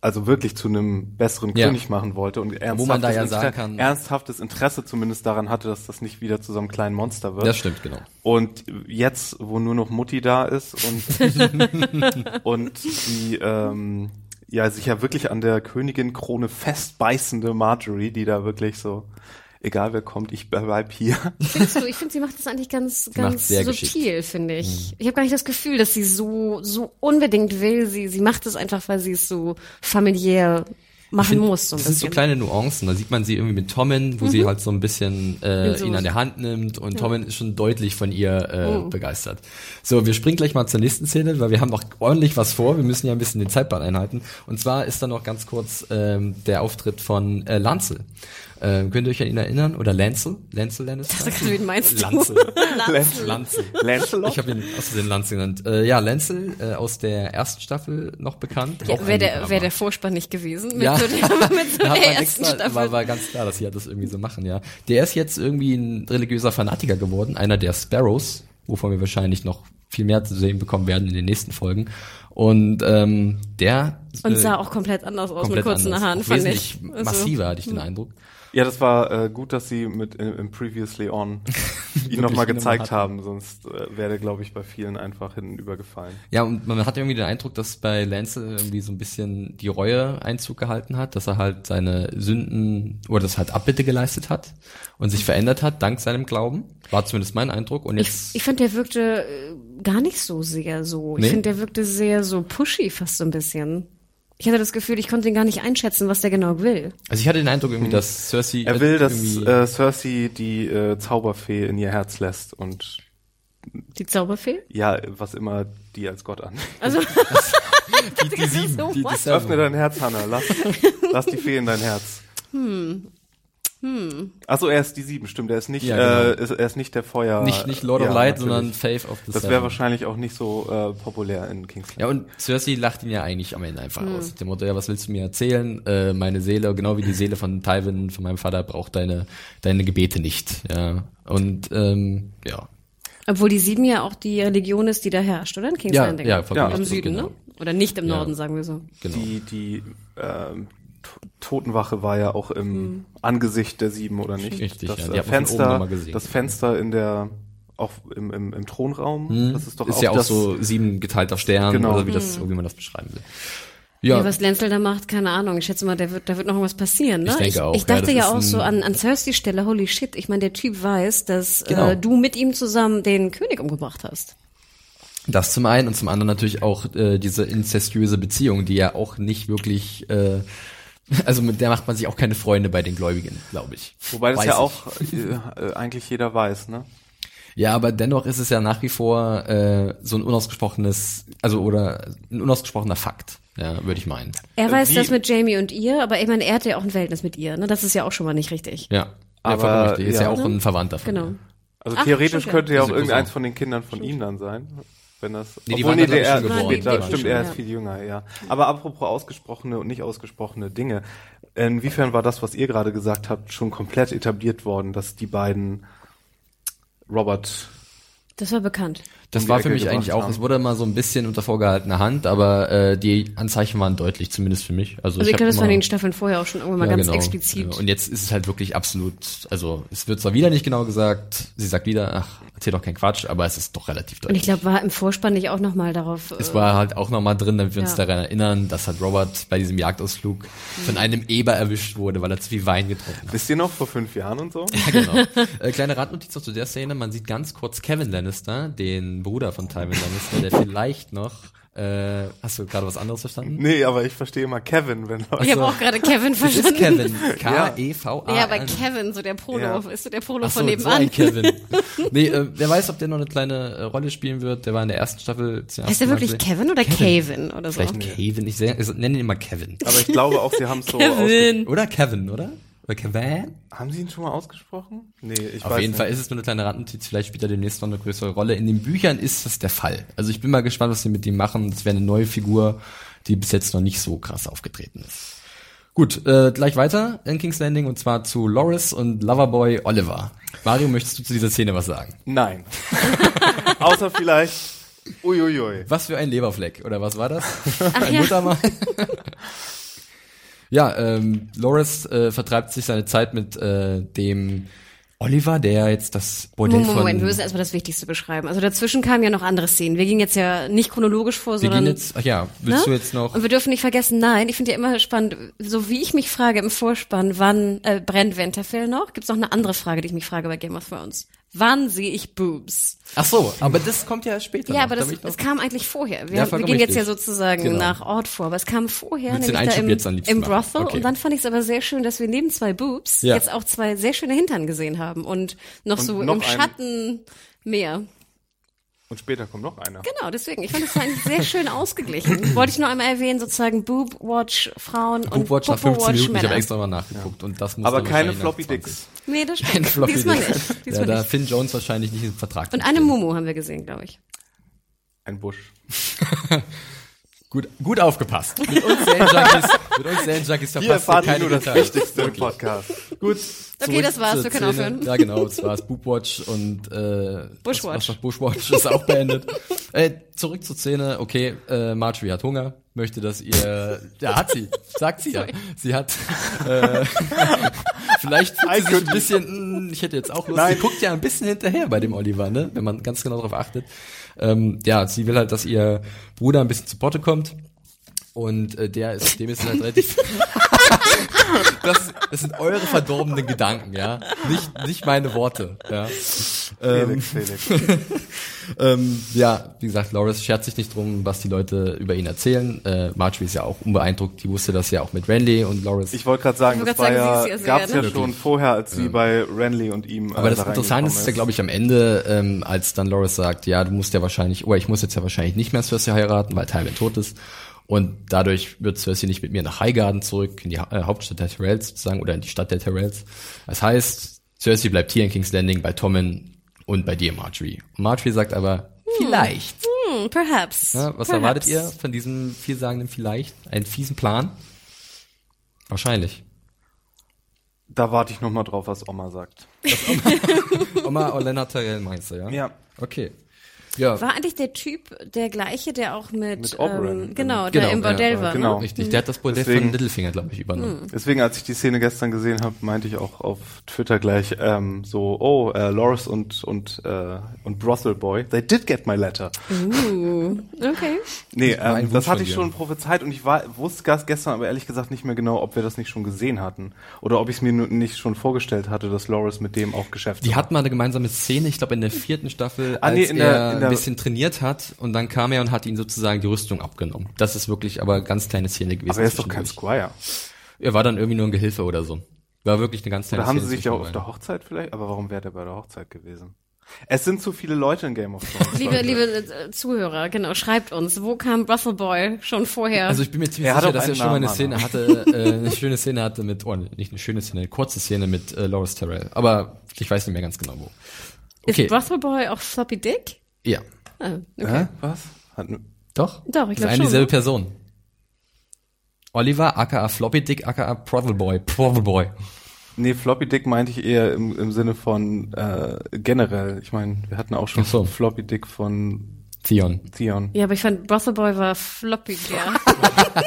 also wirklich zu einem besseren Ja. König machen wollte und ernsthaftes, man da ja Inter- sagen kann- ernsthaftes Interesse zumindest daran hatte, dass das nicht wieder zu so einem kleinen Monster wird. Das stimmt, genau. Und jetzt, wo nur noch Mutti da ist und, und die ähm, ja sich ja wirklich an der Königin Krone festbeißende Marjorie, die da wirklich so, egal wer kommt, ich bleib hier. Findest du, ich finde, sie macht das eigentlich ganz, ganz sehr subtil, finde ich. Ich habe gar nicht das Gefühl, dass sie so, so unbedingt will. Sie, sie macht es einfach, weil sie es so familiär machen find, muss. So das sind so bisschen. kleine Nuancen. Da sieht man sie irgendwie mit Tommen, wo sie halt so ein bisschen äh, so- ihn an der Hand nimmt und Tommen ist schon deutlich von ihr äh, Oh. begeistert. So, wir springen gleich mal zur nächsten Szene, weil wir haben noch ordentlich was vor. Wir müssen ja ein bisschen den Zeitplan einhalten. Und zwar ist da noch ganz kurz ähm, der Auftritt von äh, Lancel. Ähm, könnt ihr euch an ihn erinnern? Oder Lancel? Lancel Lannister? Sag du, wen meinst du? Lancel. Lancel. Lancel. Lancelot? Ich habe ihn aus den Lancel genannt. Äh, ja, Lancel äh, aus der ersten Staffel noch bekannt. Ja, Wäre der, wär der Vorspann nicht gewesen mit Ja. so der, mit so Da der ersten extra, Staffel. war, war ganz klar, dass sie halt das irgendwie so machen, ja. Der ist jetzt irgendwie ein religiöser Fanatiker geworden, einer der Sparrows, wovon wir wahrscheinlich noch viel mehr zu sehen bekommen werden in den nächsten Folgen. Und ähm, der Und äh, sah auch komplett anders aus komplett mit kurzen anders. Haaren, Auch fand ich. Also, massiver, hatte ich den Eindruck. Ja, das war äh, gut, dass sie mit im, im Previously On ihn nochmal gezeigt haben, sonst äh, wäre der, glaube ich, bei vielen einfach hinten übergefallen. Ja, und man hat irgendwie den Eindruck, dass bei Lance irgendwie so ein bisschen die Reue Einzug gehalten hat, dass er halt seine Sünden oder das halt Abbitte geleistet hat und sich verändert hat dank seinem Glauben. War zumindest mein Eindruck. Und Ich, jetzt ich fand, der wirkte äh, gar nicht so sehr so. Nee? Ich finde, der wirkte sehr so pushy fast so ein bisschen. Ich hatte das Gefühl, ich konnte ihn gar nicht einschätzen, was der genau will. Also ich hatte den Eindruck irgendwie, dass Cersei Er will, dass äh, Cersei die äh, Zauberfee in ihr Herz lässt und Die Zauberfee? ja, was immer die als Gott an. Also, die, die sieben, so die, die. Öffne dein Herz, Hannah. Lass, lass die Fee in dein Herz. Hm. Hm. Achso, er ist die sieben, stimmt. Er ist nicht, Ja, genau. äh, ist, er ist nicht der Feuer. nicht, nicht Lord ja, of Light, natürlich. sondern Faith of the Das wäre wahrscheinlich auch nicht so äh, populär in King's Ja, und Cersei lacht ihn ja eigentlich am Ende einfach Hm. aus. Dem Motto, ja, was willst du mir erzählen? Äh, meine Seele, genau wie die Seele von Tywin, von meinem Vater, braucht deine, deine Gebete nicht. Ja. Und ähm, ja. obwohl die sieben ja auch die Religion ist, die da herrscht, oder? In King's Ja, ja, vollkommen Im Süden, genau. ne? Oder nicht im Ja. Norden, sagen wir so. Genau. Die, die ähm, Totenwache war ja auch im Hm. Angesicht der sieben, oder nicht? Richtig, das ja, äh, Fenster, das Fenster in der, auch im, im, im Thronraum, das ist doch ist auch ja auch das, so sieben geteilter Stern Genau. oder wie das, wie man das beschreiben will. Ja. Ja, was Lenzel da macht, keine Ahnung. Ich schätze mal, der wird, da wird noch irgendwas passieren, ne? Ich denke auch, Ich ja, dachte ja, ist auch so an, an Cersei Stelle, holy shit. Ich meine, der Typ weiß, dass Genau. äh, du mit ihm zusammen den König umgebracht hast. das zum einen und zum anderen natürlich auch äh, diese incestuöse Beziehung, die ja auch nicht wirklich, äh, also mit der macht man sich auch keine Freunde bei den Gläubigen, glaube ich. Wobei das Weiß ja ich. auch äh, äh, eigentlich jeder weiß, ne? Ja, aber dennoch ist es ja nach wie vor äh, so ein unausgesprochenes, also oder ein unausgesprochener Fakt, ja, würde ich meinen. Er weiß Wie- das mit Jamie und ihr, aber ich meine, er hat ja auch ein Verhältnis mit ihr, ne? Das ist ja auch schon mal nicht richtig. Ja, Aber, ja, richtig. Ist ja, ja. auch ein Verwandter von Genau. Also Ach, theoretisch könnte ja. ja auch irgendeins von den Kindern von ihm dann sein. Wenn das, Nee, die obwohl, waren nee, glaub der, schon geboren. später, stimmt, schon, er ja. ist viel jünger, ja. Aber apropos ausgesprochene und nicht ausgesprochene Dinge. Inwiefern war das, was ihr gerade gesagt habt, schon komplett etabliert worden, dass die beiden Robert Das war bekannt. Das war für mich eigentlich auch, haben. es wurde immer so ein bisschen unter vorgehaltener Hand, aber äh, die Anzeichen waren deutlich, zumindest für mich. Also, Also ich glaube, das immer- den Staffeln vorher auch schon irgendwann mal Ja, ganz genau. explizit. Ja, und jetzt ist es halt wirklich absolut, also es wird zwar wieder nicht genau gesagt, sie sagt wieder, ach, erzähl doch keinen Quatsch, aber es ist doch relativ Und deutlich. ich glaube, war im Vorspann nicht auch nochmal darauf. es äh, war halt auch nochmal drin, damit wir uns Ja. daran erinnern, dass halt Robert bei diesem Jagdausflug von einem Eber erwischt wurde, weil er zu viel Wein getrunken hat. Wisst ihr noch, vor fünf Jahren und so? Ja, genau. äh, kleine Randnotiz noch zu der Szene. Man sieht ganz kurz Kevin Lannister, den Bruder von Tywin Lannister, der vielleicht noch Äh, hast du gerade was anderes verstanden? Nee, aber ich verstehe immer Kevin, wenn Leute. Ich habe auch gerade Kevin Das ist verstanden. Kevin. K-E-V-A. Ja, aber Kevin, so der Polo, Ja. ist so der Polo Ach so, von so nebenan. ein Kevin. nee, äh, wer weiß, ob der noch eine kleine äh, Rolle spielen wird. Der war in der ersten Staffel. heißt der wirklich gesehen. Kevin oder Kevin oder so? Vielleicht Kevin. Ich, ich nenne ihn immer Kevin. Aber ich glaube auch, sie haben es so Kevin. Oder Kevin, oder? Kevin? Haben sie ihn schon mal ausgesprochen? Nee, ich Auf weiß jeden nicht. Fall ist es nur eine kleine Randnotiz. Vielleicht spielt er demnächst noch eine größere Rolle. In den Büchern ist das der Fall. Also ich bin mal gespannt, was sie mit ihm machen. Das wäre eine neue Figur, die bis jetzt noch nicht so krass aufgetreten ist. Gut, äh, gleich weiter in King's Landing und zwar zu Loris und Loverboy Oliver. Mario, möchtest du zu dieser Szene was sagen? Nein. Außer vielleicht. Uiuiui. Was für ein Leberfleck, oder was war das? Ach ein ja. Muttermal? ja, ähm, Loris äh, vertreibt sich seine Zeit mit äh, dem Oliver, der jetzt das Bordell Moment, von... Moment, wir müssen erstmal das Wichtigste beschreiben. Also dazwischen kamen ja noch andere Szenen. Wir gingen jetzt ja nicht chronologisch vor, wir sondern gehen jetzt, ach ja, willst Ne? du jetzt noch... Und wir dürfen nicht vergessen, nein, ich finde ja immer spannend, so wie ich mich frage im Vorspann, wann äh, brennt Winterfell noch, gibt's noch eine andere Frage, die ich mich frage bei Game of Thrones. Wann sehe ich Boobs? Ach so, aber das kommt ja später. Ja, noch. aber Da das, es kam eigentlich vorher. Wir, Ja, wir gehen jetzt ja richtig. sozusagen Genau. nach Ort vor, aber es kam vorher, Willst nämlich da im, jetzt im? Brothel. Okay. Und dann fand ich es aber sehr schön, dass wir neben zwei Boobs Ja. jetzt auch zwei sehr schöne Hintern gesehen haben und noch Und so noch im Schatten mehr. Und später kommt noch einer. Genau, deswegen. Ich fand das eigentlich sehr schön ausgeglichen. Wollte ich nur einmal erwähnen, sozusagen Boob-Watch Frauen und Boobwatch nach 15 Popo-Watch Minuten, ich Männer. habe extra mal nachgeguckt und das muss Aber keine Floppy nach 20. Dicks. Nee, das Kein stimmt. Floppy Diesmal Dicks. nicht. Ja, Diesmal da nicht. Finn Jones wahrscheinlich nicht im Vertrag. Und eine Mumu haben wir gesehen, glaube ich. Ein Busch. Gut, gut aufgepasst. Mit uns Serienjunkies, mit uns Serienjunkies verpasst ihr erfahren keine nur das Details. Wichtigste im Podcast. Gut. Okay, das war's, wir können aufhören. Ja, genau, das war's. Boobwatch und äh, Bushwatch. Was, was Bushwatch ist auch beendet. äh, zurück zur Szene. Okay, äh, Marjorie hat Hunger, möchte, dass ihr, ja, hat sie, sagt sie ja. Sie hat, äh, vielleicht fühlt sie sich ein bisschen, mh, ich hätte jetzt auch Lust, Nein. sie guckt ja ein bisschen hinterher bei dem Oliver, ne, wenn man ganz genau darauf achtet. Ähm, ja, sie will halt, dass ihr Bruder ein bisschen zu Potte kommt. Und äh, der ist, dem ist halt relativ. das, das sind eure verdorbenen Gedanken, ja. Nicht, nicht meine Worte, ja. Ähm, Felix, Felix. ähm, ja, wie gesagt, Loris schert sich nicht drum, was die Leute über ihn erzählen. Äh, Marjorie ist ja auch unbeeindruckt, die wusste das ja auch mit Randy und Loris. Ich wollte gerade sagen, das war sagen, ja, sie ist ja ja schon vorher, als sie bei Renly und ihm. Aber äh, das da Interessante ist ja, glaube ich, am Ende, ähm, als dann Loris sagt, ja, du musst ja wahrscheinlich, oder ich muss jetzt ja wahrscheinlich nicht mehr Cersei heiraten, weil Tywin tot ist. Und dadurch wird Cersei nicht mit mir nach Highgarden zurück, in die Ha- äh, Hauptstadt der Tyrells sozusagen, oder in die Stadt der Tyrells. Das heißt, Cersei bleibt hier in King's Landing bei Tommen und bei dir, Marjorie. Und Marjorie sagt aber, vielleicht. Hm, perhaps. Ja, was perhaps. erwartet ihr von diesem vielsagenden vielleicht? Einen fiesen Plan? Wahrscheinlich. Da warte ich noch mal drauf, was Oma sagt. Oma Olenna Tyrell meinst du, ja? Ja. Okay. Ja, War eigentlich der Typ der gleiche, der auch mit, Mit Oberyn. ähm, genau, der Genau, im Bordell ja, war, genau. ne? richtig. Der hat das Bordell Deswegen- von Littlefinger, glaube ich, übernommen. Deswegen, als ich die Szene gestern gesehen habe, meinte ich auch auf Twitter gleich ähm, so, oh, äh, Loris und und äh, und Brothel Boy, they did get my letter. Uh, okay. Nee, ähm, das hatte ich schon prophezeit und ich war, wusste gestern aber ehrlich gesagt nicht mehr genau, ob wir das nicht schon gesehen hatten oder ob ich es mir nicht schon vorgestellt hatte, dass Loris mit dem auch Geschäfte Die macht. hatten mal eine gemeinsame Szene, ich glaube in der vierten Staffel, Ah, als nee, in er der- in der- ein bisschen trainiert hat und dann kam er und hat ihn sozusagen die Rüstung abgenommen. Das ist wirklich aber eine ganz kleine Szene gewesen. aber er ist doch kein. Squire. Er war dann irgendwie nur ein Gehilfe oder so. War wirklich eine ganz kleine Oder haben Szene. sie sich ja auf der Hochzeit vielleicht? Aber warum wäre der bei der Hochzeit gewesen? Es sind zu viele Leute in Game of Thrones. Liebe, liebe äh, Zuhörer, genau, schreibt uns, wo kam Brothel Boy schon vorher? Also ich bin mir ziemlich Er sicher, dass er schon mal eine Szene hatte, äh, eine schöne Szene hatte mit, oh, nicht eine schöne Szene, eine kurze Szene mit äh, Loris Terrell. Aber ich weiß nicht mehr ganz genau wo. Okay, Ist Brothel Boy auch Floppy Dick? Ja. Ah, okay. Hä? Was? Hat, Doch? Doch, ich Das ist glaub eine schon, dieselbe ne? Person. Oliver, aka Floppy Dick, aka Provel Boy. Nee, Floppy Dick meinte ich eher im, im Sinne von äh, generell. Ich meine, wir hatten auch schon so. Floppy Dick von Theon. Theon. Ja, aber ich fand Brothel Boy war Floppy, ja.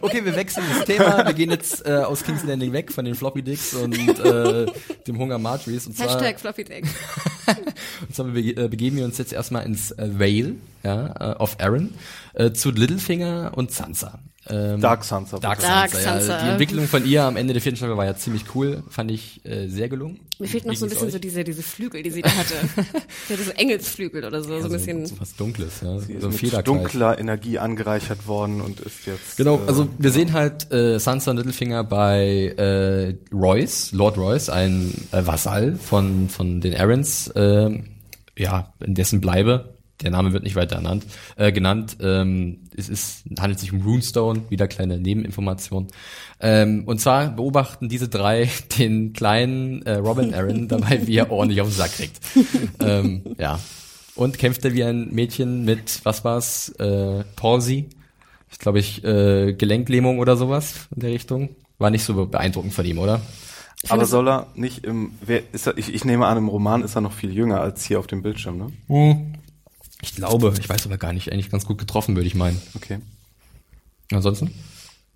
Okay, wir wechseln das Thema. Wir gehen jetzt äh, aus King's Landing weg von den Floppy Dicks und äh, dem Hunger Marjories. Und zwar, Hashtag Floppy Dick. und zwar bege äh, begeben wir uns jetzt erstmal ins äh, Vale, ja, äh, of Aaron, äh, zu Littlefinger und Sansa. Ähm, Dark Sansa. Dark Dark Sansa, Sansa. Ja. Die Entwicklung von ihr am Ende der vierten Staffel war ja ziemlich cool, fand ich äh, sehr gelungen. Mir fehlt noch so ein bisschen euch? so diese, diese Flügel, die sie da hatte. sie hatte so Engelsflügel oder so, so ein bisschen. so was Dunkles, ja. Sie ist so ein mit dunkler Energie angereichert worden und ist jetzt. Genau, äh, also wir sehen halt äh, Sansa und Littlefinger bei äh, Royce, Lord Royce, ein äh, Vasall von von den Arryns, äh, ja, in dessen Bleibe, der Name wird nicht weiter ernannt, äh, genannt. Ähm, es ist, handelt sich um Runestone, wieder kleine Nebeninformation. Ähm, und zwar beobachten diese drei den kleinen äh, Robin Arryn dabei, wie er ordentlich auf den Sack kriegt. ähm, ja. Und kämpft er wie ein Mädchen mit, was war's, äh, Palsy, ich glaube ich, äh, Gelenklähmung oder sowas in der Richtung. War nicht so beeindruckend von ihm, oder? aber soll er nicht im, wer, ist er, ich, ich nehme an, im Roman ist er noch viel jünger als hier auf dem Bildschirm, ne? Ich glaube, ich weiß aber gar nicht, eigentlich ganz gut getroffen, würde ich meinen. Okay. Ansonsten?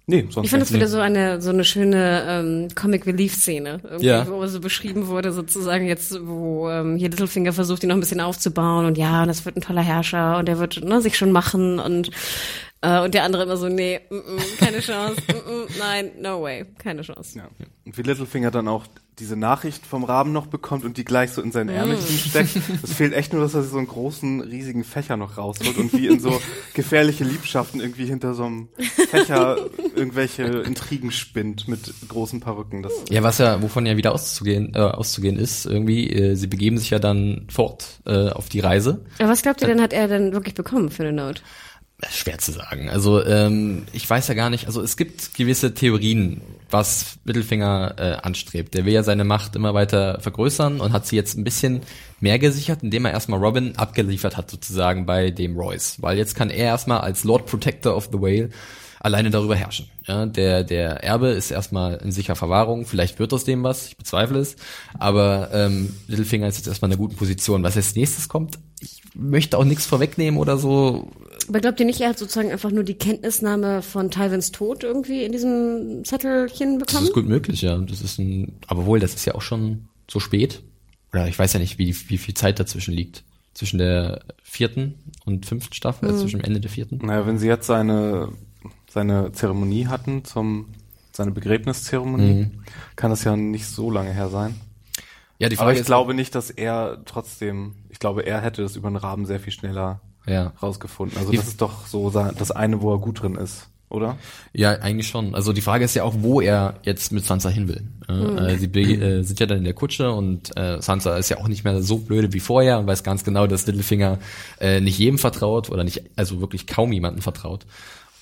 Nee, sonst Ich fand das wieder so eine so eine schöne ähm, Comic Relief Szene, Ja. wo so beschrieben wurde sozusagen jetzt, wo ähm, hier Littlefinger versucht, ihn noch ein bisschen aufzubauen und ja, und das wird ein toller Herrscher und der wird ne, sich schon machen und äh, und der andere immer so nee, mm, mm, keine Chance, mm, mm, nein, no way, keine Chance. Ja. Und wie Littlefinger dann auch diese Nachricht vom Raben noch bekommt und die gleich so in sein Ärmelchen steckt. Es fehlt echt nur, dass er so einen großen, riesigen Fächer noch rausholt und wie in so gefährliche Liebschaften irgendwie hinter so einem Fächer irgendwelche Intrigen spinnt mit großen Perücken. Das Ja, was ja, wovon ja wieder auszugehen, äh, auszugehen ist, irgendwie, äh, sie begeben sich ja dann fort äh, auf die Reise. Aber was glaubt ihr denn, hat er denn wirklich bekommen für eine Note? Schwer zu sagen. Also ähm, ich weiß ja gar nicht, also es gibt gewisse Theorien, was Mittelfinger äh, anstrebt. Der will ja seine Macht immer weiter vergrößern und hat sie jetzt ein bisschen mehr gesichert, indem er erstmal Robin abgeliefert hat sozusagen bei dem Royce. Weil jetzt kann er erstmal als Lord Protector of the Whale alleine darüber herrschen. Ja, der, der Erbe ist erstmal in sicherer Verwahrung, vielleicht wird aus dem was, ich bezweifle es, aber ähm, Littlefinger ist jetzt erstmal in einer guten Position. Was als nächstes kommt, ich möchte auch nichts vorwegnehmen oder so, Aber glaubt ihr nicht, er hat sozusagen einfach nur die Kenntnisnahme von Tywins Tod irgendwie in diesem Zettelchen Das bekommen? ist gut möglich, ja. Das ist ein, aber wohl, das ist ja auch schon so spät. Oder ich weiß ja nicht, wie, wie viel Zeit dazwischen liegt. Zwischen der vierten und fünften Staffel, also zwischen dem Ende der vierten. Naja, wenn sie jetzt seine, seine Zeremonie hatten, zum, seine Begräbniszeremonie, kann das ja nicht so lange her sein. Ja, die Aber ich glaube nicht, dass er trotzdem, ich glaube, er hätte das über den Raben sehr viel schneller Ja. rausgefunden. Also Die- das ist doch so das eine, wo er gut drin ist, oder? Ja, eigentlich schon. Also die Frage ist ja auch, wo er jetzt mit Sansa hin will. Äh, äh, sie äh, sind ja dann in der Kutsche und äh, Sansa ist ja auch nicht mehr so blöde wie vorher und weiß ganz genau, dass Littlefinger äh, nicht jedem vertraut oder nicht, also wirklich kaum jemanden vertraut.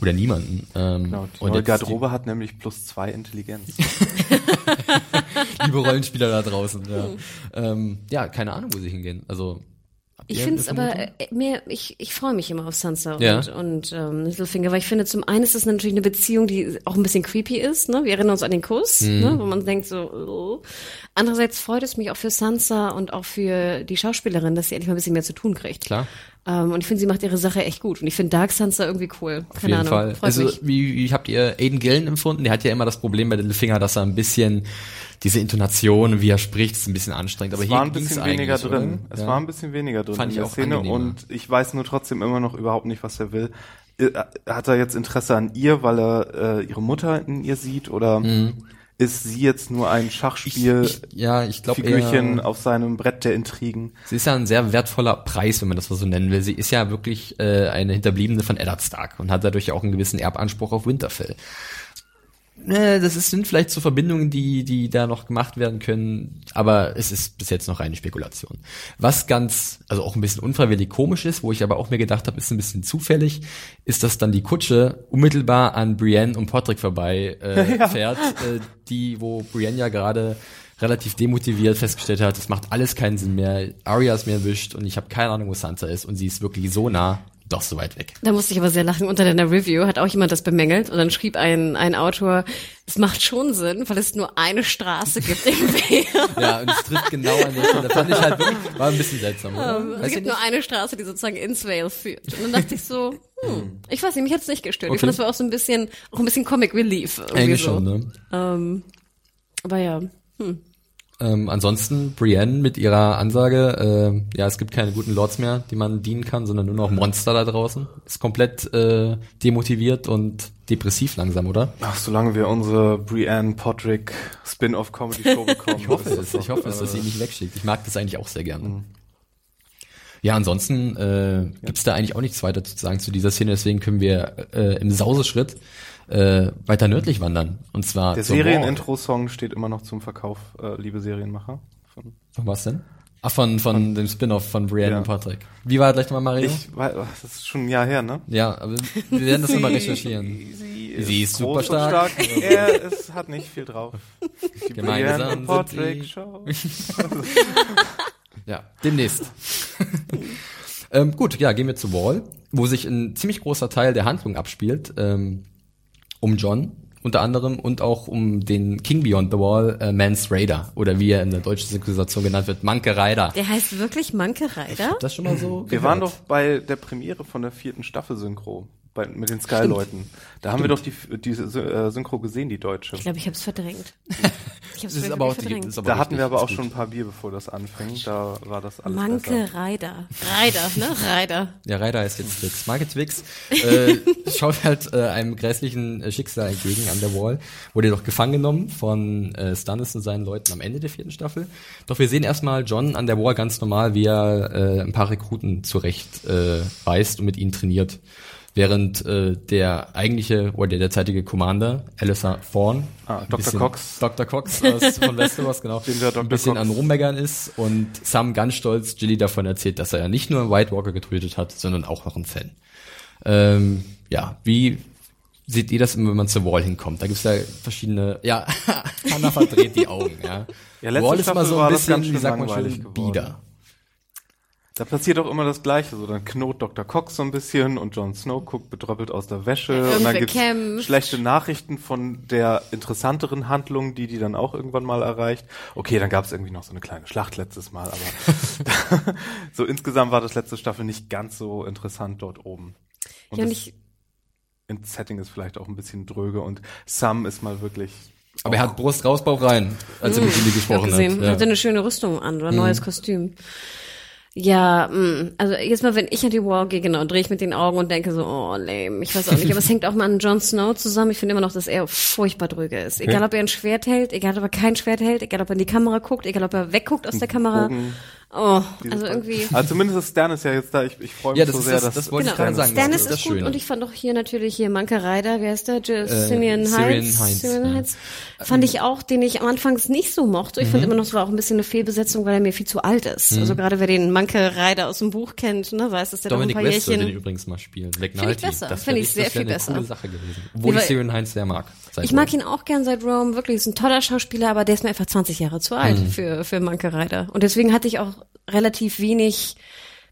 Oder niemanden. Ähm, Genau, die und neue Garderobe hat nämlich plus zwei Intelligenz. liebe Rollenspieler da draußen. Ja, ähm, ja keine Ahnung, wo sie hingehen. Also Ich finde es aber Vermutung? äh, mehr, ich, ich freue mich immer auf Sansa Ja. und, und ähm, Littlefinger, weil ich finde, zum einen ist es natürlich eine Beziehung, die auch ein bisschen creepy ist, ne? Wir erinnern uns an den Kuss, Mhm. ne? wo man denkt so, oh. andererseits freut es mich auch für Sansa und auch für die Schauspielerin, dass sie endlich mal ein bisschen mehr zu tun kriegt. Klar. Ähm, und ich finde, sie macht ihre Sache echt gut. Und ich finde Dark Sansa irgendwie cool. Auf Keine jeden Ahnung. Fall. Freut Also mich. wie, wie habt ihr Aiden Gillen empfunden? Der hat ja immer das Problem bei Littlefinger, dass er ein bisschen diese Intonation, wie er spricht, ist ein bisschen anstrengend. Aber Es hier war ein bisschen weniger drin. oder? Es Ja. war ein bisschen weniger drin Fand in ich der auch Szene angenehmer. und ich weiß nur trotzdem immer noch überhaupt nicht, was er will. Äh, Hat er jetzt Interesse an ihr, weil er äh, ihre Mutter in ihr sieht oder ist sie jetzt nur ein Schachspiel? Mhm. Ich, ich, ja, ich glaube Figürchen eher, auf seinem Brett der Intrigen. sie ist ja ein sehr wertvoller Preis, wenn man das mal so nennen will. Sie ist ja wirklich äh, eine Hinterbliebene von Eddard Stark und hat dadurch auch einen gewissen Erbanspruch auf Winterfell. Ne, das ist, sind vielleicht so Verbindungen, die, die da noch gemacht werden können, aber es ist bis jetzt noch reine Spekulation. Was ganz, also auch ein bisschen unfreiwillig komisch ist, wo ich aber auch mir gedacht habe, ist ein bisschen zufällig, ist, dass dann die Kutsche unmittelbar an Brienne und Podrick vorbei äh, fährt, äh, die, wo Brienne ja gerade relativ demotiviert festgestellt hat, es macht alles keinen Sinn mehr, Arya ist mir erwischt und ich habe keine Ahnung, wo Sansa ist und sie ist wirklich so nah, doch so weit weg. Da musste ich aber sehr lachen. Unter deiner Review hat auch jemand das bemängelt und dann schrieb ein, ein Autor, es macht schon Sinn, weil es nur eine Straße gibt im Meer. Ja, und es trifft genau an der Stelle. Fand ich halt wirklich, war ein bisschen seltsam, oder? Es Weiß ich gibt nur eine Straße, die sozusagen ins Vale führt. Und dann dachte ich so, hm, ich weiß nicht, mich hat's nicht gestört. Okay. Ich fand, das war auch so ein bisschen, auch ein bisschen Comic Relief. Irgendwie Eigentlich so. schon, ne? Ähm, aber ja, Ähm, ansonsten Brienne mit ihrer Ansage, äh, ja, es gibt keine guten Lords mehr, die man dienen kann, sondern nur noch Monster da draußen. Ist komplett äh, demotiviert und depressiv langsam, oder? Ach, solange wir unsere Brienne Podrick Spin-off Comedy Show bekommen. Ich hoffe es, ich hoffe es, dass sie ihn nicht wegschickt. Ich mag das eigentlich auch sehr gerne. Ja, ansonsten äh, gibt's da eigentlich auch nichts weiter zu sagen zu dieser Szene, deswegen können wir äh, im Sauseschritt äh, weiter nördlich wandern. Und zwar Der. Serien-Intro-Song steht immer noch zum Verkauf, äh, liebe Serienmacher. Von Von was denn? Ach, von, von dem Spin-off von Brienne Ja. und Patrick. Wie war gleich nochmal Mario? ich, weiß, das ist schon ein Jahr her, ne? ja, aber wir werden das nochmal recherchieren. Sie, Sie ist super und stark. er es hat nicht viel drauf. Die Gemeinsam Brienne sind Podrick sie- Show. Ja, demnächst. ähm, gut, ja, gehen wir zu Wall, wo sich ein ziemlich großer Teil der Handlung abspielt, ähm, um John unter anderem und auch um den King Beyond the Wall, äh, Mans Raider oder wie er in der deutschen Synchronisation genannt wird, Manke Raider. Der heißt wirklich Manke Reiter? Das schon mal so? Wir waren doch bei der Premiere von der vierten Staffel Synchro. Bei, mit den Sky-Leuten. Da haben wir doch die, die äh, Synchro gesehen, die deutsche. Ich glaube, ich habe es verdrängt. Ich habe Das ist aber auch die, verdrängt. das ist aber Da hatten wir aber ist auch gut. schon ein paar Bier, bevor das anfing. Da war das alles Manke besser. Reiter. Reiter, ne? Reiter. Ja, Ryder heißt jetzt Twix. Market Twix äh, schaut halt äh, einem grässlichen äh, Schicksal entgegen an der Wall. Wurde doch gefangen genommen von äh, Stannis und seinen Leuten am Ende der vierten Staffel. Doch wir sehen erstmal John an der Wall ganz normal, wie er äh, ein paar Rekruten zurecht äh, weist und mit ihnen trainiert. Während äh, der eigentliche oder der derzeitige Commander, Alistair Thorne, Ah, Dr. Cox. Dr. Cox aus, von Westeros, genau, ein bisschen Cox. an Rummeggern ist und Sam ganz stolz Jilly davon erzählt, dass er ja nicht nur einen White Walker getötet hat, sondern auch noch einen Fan. Ähm, ja, wie seht ihr das immer, wenn man zur Wall hinkommt? Da gibt's ja verschiedene, ja, Hannah verdreht die Augen, ja. Ja, letzte Wall ist Staffel so ein bisschen, wie sagt man geworden. bieder. Da passiert auch immer das Gleiche. So, dann knurrt Dr. Cox so ein bisschen und Jon Snow guckt betröppelt aus der Wäsche. und Irgendwer dann gibt's kämpft. schlechte Nachrichten von der interessanteren Handlung, die die dann auch irgendwann mal erreicht. Okay, dann gab's irgendwie noch so eine kleine Schlacht letztes Mal, aber so insgesamt war das letzte Staffel nicht ganz so interessant dort oben. Und Ja, und ich, Setting ist vielleicht auch ein bisschen dröge und Sam ist mal wirklich Aber er hat Brust raus, Bauch rein, als er mit ich hab gesprochen gesehen, hat. Ja. hatte eine schöne Rüstung an oder ein neues Kostüm. Ja, mh, also jetzt mal, wenn ich an die Wall gehe, genau, drehe ich mit den Augen und denke so, oh, lame, ich weiß auch nicht. Aber es hängt auch mal an Jon Snow zusammen. Ich finde immer noch, dass er furchtbar drüge ist. Egal, ob er ein Schwert hält, egal, ob er kein Schwert hält, egal, ob er in die Kamera guckt, egal, ob er wegguckt aus der Kamera. Bogen. Oh, also irgendwie. Also zumindest ist Stannis ja jetzt da. Ich, ich freue mich Ja, das so ist sehr, das- dass das wollte ich Genau. gerade sagen. Stannis das ist das ist gut Schöne. und ich fand auch hier natürlich hier Manke Reider, wer ist der? J- Syrian Syrian Heights. Heinz, ja. Fand ich auch, den ich am Anfangs nicht so mochte. Ich Mhm. fand immer noch, es war auch ein bisschen eine Fehlbesetzung, weil er mir viel zu alt ist. Also gerade wer den Manke Reider aus dem Buch kennt, ne, weiß, dass der Dominic noch ein paar West soll den Jährchen. übrigens mal spielen. ich McNulty. besser. Das Finde ich sehr das wär viel eine besser. coole Sache gewesen. Obwohl Nee, ich Syrian Heinz sehr mag. Ich mag ihn auch gern seit Rome, wirklich, ist ein toller Schauspieler, aber der ist mir einfach 20 Jahre zu alt Mhm. für, für Manke Reider. Und deswegen hatte ich auch relativ wenig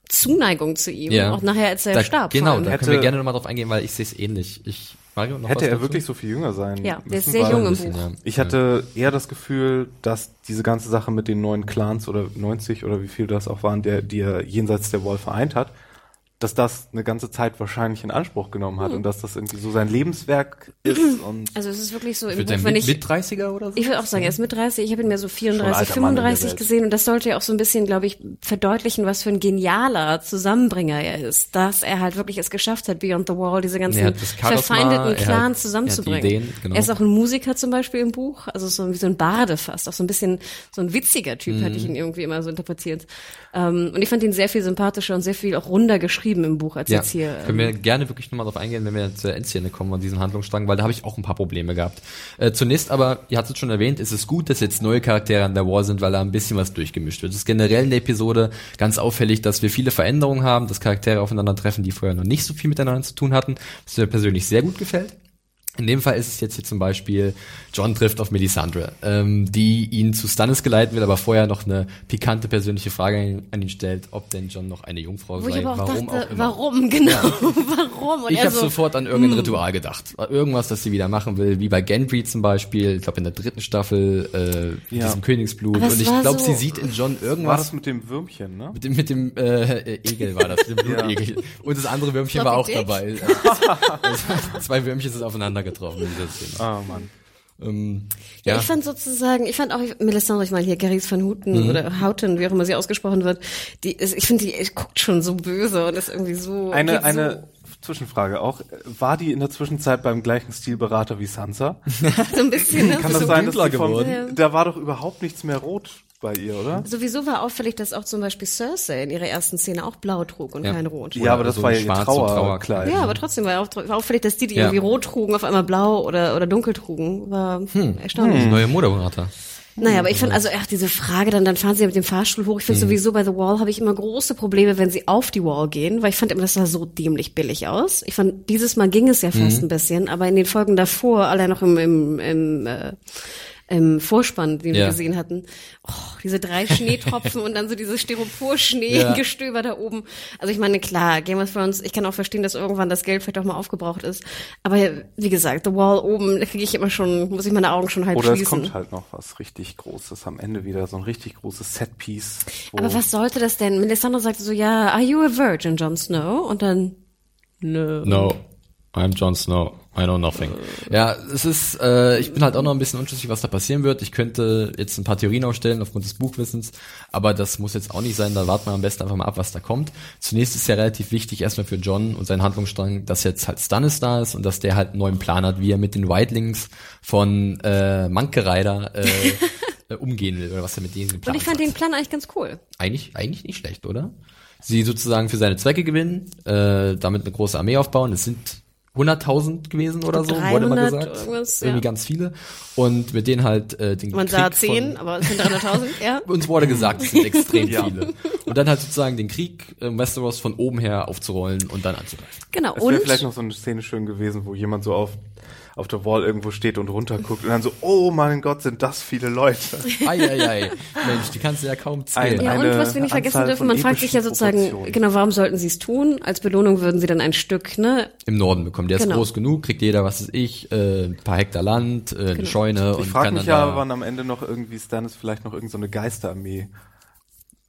Zuneigung zu ihm, Ja. auch nachher, als er Da, starb. Genau, da Hätte- können wir gerne nochmal drauf eingehen, weil ich sehe es ähnlich. Ich, Mario, noch hätte was er dazu? wirklich so viel jünger sein Ja, der ist sehr jung im Buch. ja. Ich hatte eher das Gefühl, dass diese ganze Sache mit den neuen Clans oder 90 oder wie viel das auch waren, der, die er jenseits der Wall vereint hat, dass das eine ganze Zeit wahrscheinlich in Anspruch genommen hat und dass das irgendwie so sein Lebenswerk ist und Also es ist wirklich so im Für Buch, den wenn ich mit 30er oder so? Ich würde auch sagen, er ist mit 30. Ich habe ihn mehr so Schon 34, alter Mann in der 35 Welt. gesehen. Und das sollte ja auch so ein bisschen, glaube ich, verdeutlichen, was für ein genialer Zusammenbringer er ist. Dass er halt wirklich es geschafft hat, Beyond the Wall diese ganzen Er verfeindeten er Clans er zusammenzubringen. Ideen, genau. Er ist auch ein Musiker zum Beispiel im Buch. Also so wie so ein Bade fast. Auch so ein bisschen so ein witziger Typ, Mhm. hatte ich ihn irgendwie immer so interpretiert. Ähm, und ich fand ihn sehr viel sympathischer und sehr viel auch runder geschrieben im Buch, als Ja, jetzt hier. können ähm, wir gerne wirklich nochmal drauf eingehen, wenn wir zur Endszene kommen an diesen Handlungsstrang, weil da habe ich auch ein paar Probleme gehabt. Äh, zunächst aber, ihr hattet es schon erwähnt, ist es gut, dass jetzt neue Charaktere an der Wall sind, weil da ein bisschen was durchgemischt wird. Es ist generell in der Episode ganz auffällig, dass wir viele Veränderungen haben, dass Charaktere aufeinandertreffen, die vorher noch nicht so viel miteinander zu tun hatten, was mir persönlich sehr gut gefällt. In dem Fall ist es jetzt hier zum Beispiel, John trifft auf Melisandre, ähm, die ihn zu Stannis geleiten will, aber vorher noch eine pikante persönliche Frage an ihn stellt, ob denn John noch eine Jungfrau wo ich sei. aber auch warum dachte, auch immer. warum, genau, warum? Und Ich habe so, sofort an Hm. irgendein Ritual gedacht. Irgendwas, das sie wieder machen will, wie bei Gendry zum Beispiel, ich glaube in der dritten Staffel, äh, Ja. diesem Königsblut. Und ich war glaube, so- sie sieht in John war irgendwas. das mit dem Würmchen, ne? Mit dem, mit dem äh, Egel war das, mit dem Blutegel. Und das andere Würmchen war auch Dick? dabei. Also, zwei Würmchen sind aufeinander getroffen in dieser Szene. Ah, Mann. Ähm, Ja, ja, ich fand sozusagen, ich fand auch Melisandre, ich meine hier Gary's van Houten oder Houten, wie auch immer sie ausgesprochen wird, die ist, ich finde, die guckt schon so böse und ist irgendwie so. Eine, eine Zwischenfrage auch. War die in der Zwischenzeit beim gleichen Stilberater wie Sansa? so, ein bisschen, ne? Kann das so sein, dass die vom, geworden. da war doch überhaupt nichts mehr rot bei ihr, oder? Sowieso war auffällig, dass auch zum Beispiel Cersei in ihrer ersten Szene auch blau trug und Ja. kein Rot. Ja, aber das so war ja ihr Trauer Trauerkleid. Ja, aber trotzdem war, auch, war auffällig, dass die, die Ja. irgendwie rot trugen, auf einmal blau oder, oder dunkel trugen. War erstaunlich. neue Moderator. Naja, aber ich finde also ach, diese Frage, dann, dann fahren sie mit dem Fahrstuhl hoch. Ich finde sowieso bei The Wall habe ich immer große Probleme, wenn sie auf die Wall gehen, weil ich fand immer, das sah so dämlich billig aus. Ich fand, dieses Mal ging es ja fast ein bisschen, aber in den Folgen davor, allein noch im, im, im, äh, im Vorspann, den wir Ja. gesehen hatten, oh, diese drei Schneetropfen und dann so dieses Styropor-Schneegestöber da oben. Also ich meine, klar, Game of Thrones, ich kann auch verstehen, dass irgendwann das Geld vielleicht auch mal aufgebraucht ist. Aber wie gesagt, The Wall oben, da kriege ich immer schon, muss ich meine Augen schon halb Oder es schließen. kommt halt noch was richtig Großes am Ende wieder, so ein richtig großes Setpiece. Aber was sollte das denn? Melisandre sagte so, ja, are you a virgin, Jon Snow? Und dann, nö. No, I'm Jon Snow. I know nothing. Ja, es ist, äh, ich bin halt auch noch ein bisschen unschlüssig, was da passieren wird. Ich könnte jetzt ein paar Theorien aufstellen aufgrund des Buchwissens, aber das muss jetzt auch nicht sein. Da warten wir am besten einfach mal ab, was da kommt. Zunächst ist ja relativ wichtig erstmal für John und seinen Handlungsstrang, dass jetzt halt Stannis da ist und dass der halt einen neuen Plan hat, wie er mit den Whitelings von äh, Manke Rider äh, äh, umgehen will oder was er mit denen Und geplant ich fand hat den Plan eigentlich ganz cool. eigentlich, eigentlich nicht schlecht, oder? Sie sozusagen für seine Zwecke gewinnen, äh, damit eine große Armee aufbauen. Es sind 100.000 gewesen oder so, wurde mal 300 gesagt. irgendwas, Irgendwie ja. ganz viele. Und mit denen halt äh, den Man Krieg sah zehn, von, aber es sind 300.000, ja. uns wurde gesagt, es sind extrem Ja. viele. Und dann halt sozusagen den Krieg äh, Westeros von oben her aufzurollen und dann anzugreifen. Genau. Es wäre vielleicht noch so eine Szene schön gewesen, wo jemand so auf, auf der Wall irgendwo steht und runterguckt und dann so, oh mein Gott, sind das viele Leute. Eieiei. Mensch, die kannst du ja kaum zählen. Ein- ja, und was wir nicht vergessen dürfen, man fragt sich ja sozusagen, genau, warum sollten sie es tun? Als Belohnung würden sie dann ein Stück, ne? Im Norden bekommen. Der ist Genau. groß genug, kriegt jeder, was weiß ich, äh, ein paar Hektar Land, äh, eine Scheune Ich und frage mich dann ja, da, wann am Ende noch irgendwie Stannis vielleicht noch irgendeine so eine Geisterarmee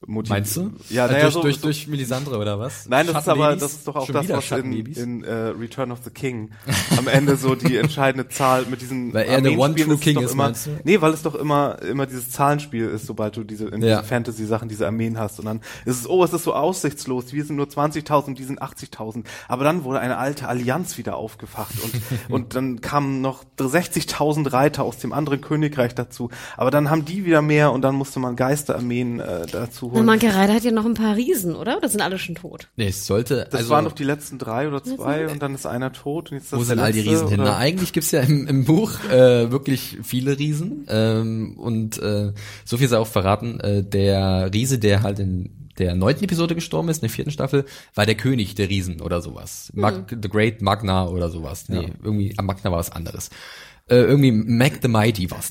motiviert. Meinst du? Ja, Äh, naja, durch, so, durch, so, durch Melisandre oder was? Nein, das ist aber, das ist doch auch das, was in, in äh, Return of the King am Ende so die entscheidende Zahl mit diesen Weil er der One-True es King doch ist, immer, meinst du? Nee, weil es doch immer, immer dieses Zahlenspiel ist, sobald du diese, in Ja. diesen Fantasy-Sachen diese Armeen hast. Und dann ist es, oh, es ist so aussichtslos, wir sind nur 20.000, die sind 80.000. Aber dann wurde eine alte Allianz wieder aufgefacht und, und dann kamen noch 60.000 Reiter aus dem anderen Königreich dazu. Aber dann haben die wieder mehr und dann musste man Geisterarmeen äh, dazu Na. Manke Reiter hat ja noch ein paar Riesen, oder? Oder sind alle schon tot? Nee, es sollte, Das also, waren doch die letzten drei oder zwei und dann ist einer tot und jetzt das wo sind all die Riesen hin? Na, eigentlich gibt's ja im, im Buch äh, wirklich viele Riesen. Ähm, und äh, so viel sei auch verraten, äh, der Riese, der halt in der neunten Episode gestorben ist, in der vierten Staffel, war der König der Riesen oder sowas. Mag, The Great Magna oder sowas. Nee, irgendwie am Magna war was anderes. Äh, irgendwie Mac the Mighty war's.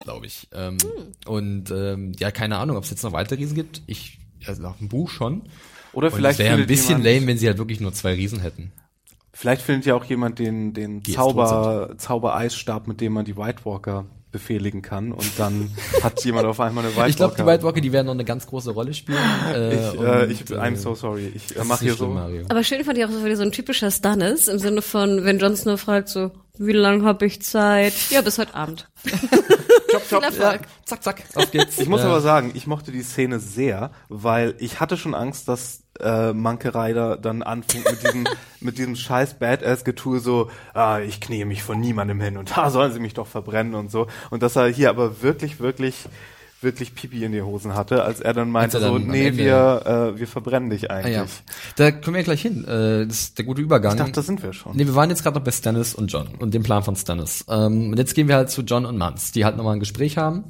Glaube ich. Ähm, Und ähm, ja, keine Ahnung, ob es jetzt noch weitere Riesen gibt. Ich, also nach dem Buch schon. Oder Und vielleicht es wäre ein bisschen lame, wenn sie halt wirklich nur zwei Riesen hätten. Vielleicht findet ja auch jemand den, den Die Zauber, Zaubereisstab, mit dem man die White Walker befehligen kann und dann hat jemand auf einmal eine White Walker. Ich glaube, die White Walker, die werden noch eine ganz große Rolle spielen. Äh, ich, äh, und, ich, I'm so sorry. Ich äh, das mach ist hier schlimm, so. Mario. Aber schön fand ich auch, dass wieder so ein typischer Stannis, im Sinne von, wenn Jon Snow fragt so, wie lange habe ich Zeit? Ja, bis heute Abend. Chop. Viel Erfolg. Zack, zack, auf geht's. Ich muss Äh, aber sagen, ich mochte die Szene sehr, weil ich hatte schon Angst, dass äh, Manke Rider dann anfängt mit diesem mit diesem scheiß Badass-Getue so, ah, ich knie mich vor niemandem hin und da sollen sie mich doch verbrennen und so. Und dass er hier aber wirklich, wirklich, wirklich Pipi in die Hosen hatte, als er dann meinte so, dann am nee, wir, äh, wir verbrennen dich Ah, eigentlich. ja. Da kommen wir gleich hin. Äh, das ist der gute Übergang. Ich dachte, da sind wir schon. Nee, wir waren jetzt gerade noch bei Stannis und John und dem Plan von Stannis. Ähm, und jetzt gehen wir halt zu John und Mans, die halt nochmal ein Gespräch haben.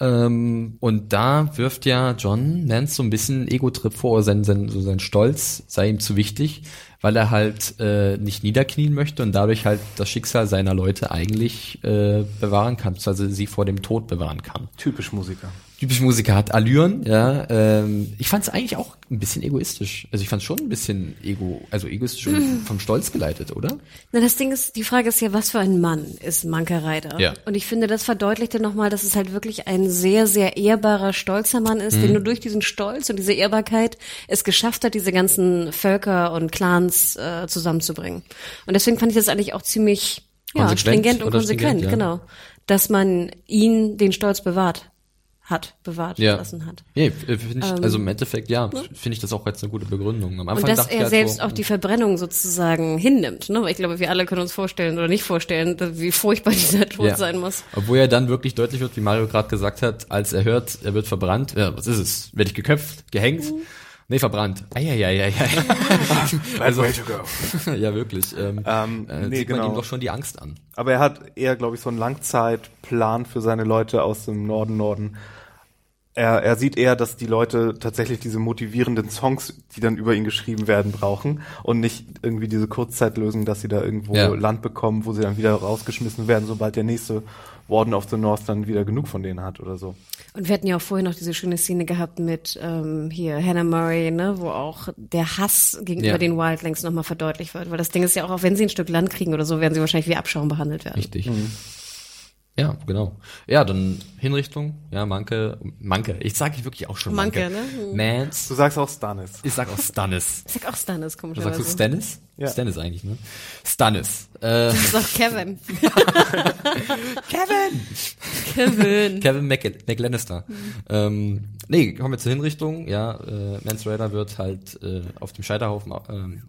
Ähm, und da wirft ja John Nance so ein bisschen Ego-Trip vor, sein, sein, so sein Stolz sei ihm zu wichtig, weil er halt äh, nicht niederknien möchte und dadurch halt das Schicksal seiner Leute eigentlich äh, bewahren kann, also sie vor dem Tod bewahren kann. Typisch Musiker. Typisch Musiker hat Allüren, ja. Ähm, ich fand es eigentlich auch ein bisschen egoistisch. Also ich fand es schon ein bisschen ego, also egoistisch und vom Stolz geleitet, oder? Na, das Ding ist, die Frage ist ja, was für ein Mann ist Manke Reiter? Ja. Und ich finde, das verdeutlichte nochmal, dass es halt wirklich ein sehr, sehr ehrbarer, stolzer Mann ist, der nur durch diesen Stolz und diese Ehrbarkeit es geschafft hat, diese ganzen Völker und Clans äh, zusammenzubringen. Und deswegen fand ich das eigentlich auch ziemlich ja, stringent und konsequent, stringent, ja. genau. Dass man ihn den Stolz bewahrt hat, bewahrt lassen hat. Nee, finde ich, also im Endeffekt, ja, finde ich das auch jetzt eine gute Begründung. Am Anfang Und dass er halt selbst so, auch die Verbrennung sozusagen hinnimmt. Ne? Weil ich glaube, wir alle können uns vorstellen oder nicht vorstellen, wie furchtbar dieser Tod ja. sein muss. Obwohl ja dann wirklich deutlich wird, wie Mario gerade gesagt hat, als er hört, er wird verbrannt. Ja, was ist es? Werde ich geköpft? Gehängt? Mhm. Nee, verbrannt. Eieieiei. Also, way to go. ja, wirklich. Ähm, Ähm, äh, nee, sieht man genau. ihm doch schon die Angst an. Aber er hat eher, glaube ich, so einen Langzeitplan für seine Leute aus dem Norden, Norden. Er, er sieht eher, dass die Leute tatsächlich diese motivierenden Songs, die dann über ihn geschrieben werden, brauchen und nicht irgendwie diese Kurzzeitlösung, dass sie da irgendwo Ja. Land bekommen, wo sie dann wieder rausgeschmissen werden, sobald der nächste Warden of the North dann wieder genug von denen hat oder so. Und wir hatten ja auch vorhin noch diese schöne Szene gehabt mit ähm, hier Hannah Murray, ne, wo auch der Hass gegenüber Ja. den Wildlings nochmal verdeutlicht wird. Weil das Ding ist ja auch, auch wenn sie ein Stück Land kriegen oder so, werden sie wahrscheinlich wie Abschaum behandelt werden. Richtig. Ja, genau. Ja, dann Hinrichtung, ja, Manke, Manke. Ich sage wirklich auch schon Manke. Manke, ne? Mans. Du sagst auch Stannis. Ich sag auch Stannis. Ich sag auch Stannis, Du komischerweise. sagst du Stannis? Ja. Stannis eigentlich, ne? Stannis. Äh, Das ist doch Kevin. Kevin! Kevin. Kevin Mc McLannister. Ähm, nee, kommen wir zur Hinrichtung. Ja, äh, Mance Raider wird halt äh, auf dem Scheiterhaufen ähm,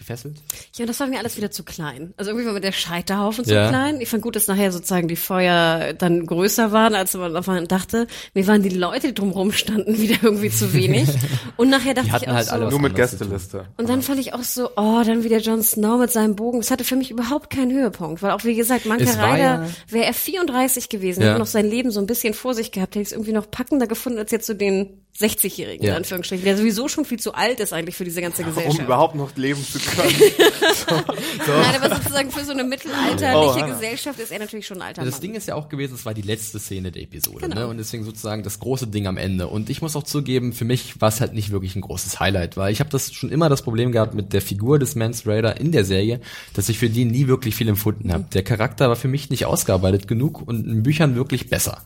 gefesselt. Ja, und das war mir alles wieder zu klein. Also irgendwie war mir der Scheiterhaufen zu Ja. klein. Ich fand gut, dass nachher sozusagen die Feuer dann größer waren, als man davon dachte. Mir waren die Leute, die drumherum standen, wieder irgendwie zu wenig. Und nachher dachte Die ich auch halt so, alle Nur mit. Gästeliste. Und dann fand ich auch so, oh, dann wieder Jon Snow mit seinem Bogen. Das hatte für mich überhaupt keinen Höhepunkt, weil auch wie gesagt, Manke Es Reiter, ja- wäre er 34 gewesen, Ja. hätte noch sein Leben so ein bisschen vor sich gehabt, hätte ich es irgendwie noch packender gefunden als jetzt so den 60-Jährigen, Ja. in Anführungsstrichen, der sowieso schon viel zu alt ist eigentlich für diese ganze Gesellschaft. Um überhaupt noch leben zu können. Nein, aber sozusagen für so eine mittelalterliche Oh. Gesellschaft ist er natürlich schon ein alter Das Mann. Ding ist ja auch gewesen, es war die letzte Szene der Episode, Genau. ne? Und deswegen sozusagen das große Ding am Ende. Und ich muss auch zugeben, für mich war es halt nicht wirklich ein großes Highlight, weil ich habe das schon immer das Problem gehabt mit der Figur des Mance Raider in der Serie, dass ich für die nie wirklich viel empfunden habe. Der Charakter war für mich nicht ausgearbeitet genug und in Büchern wirklich besser.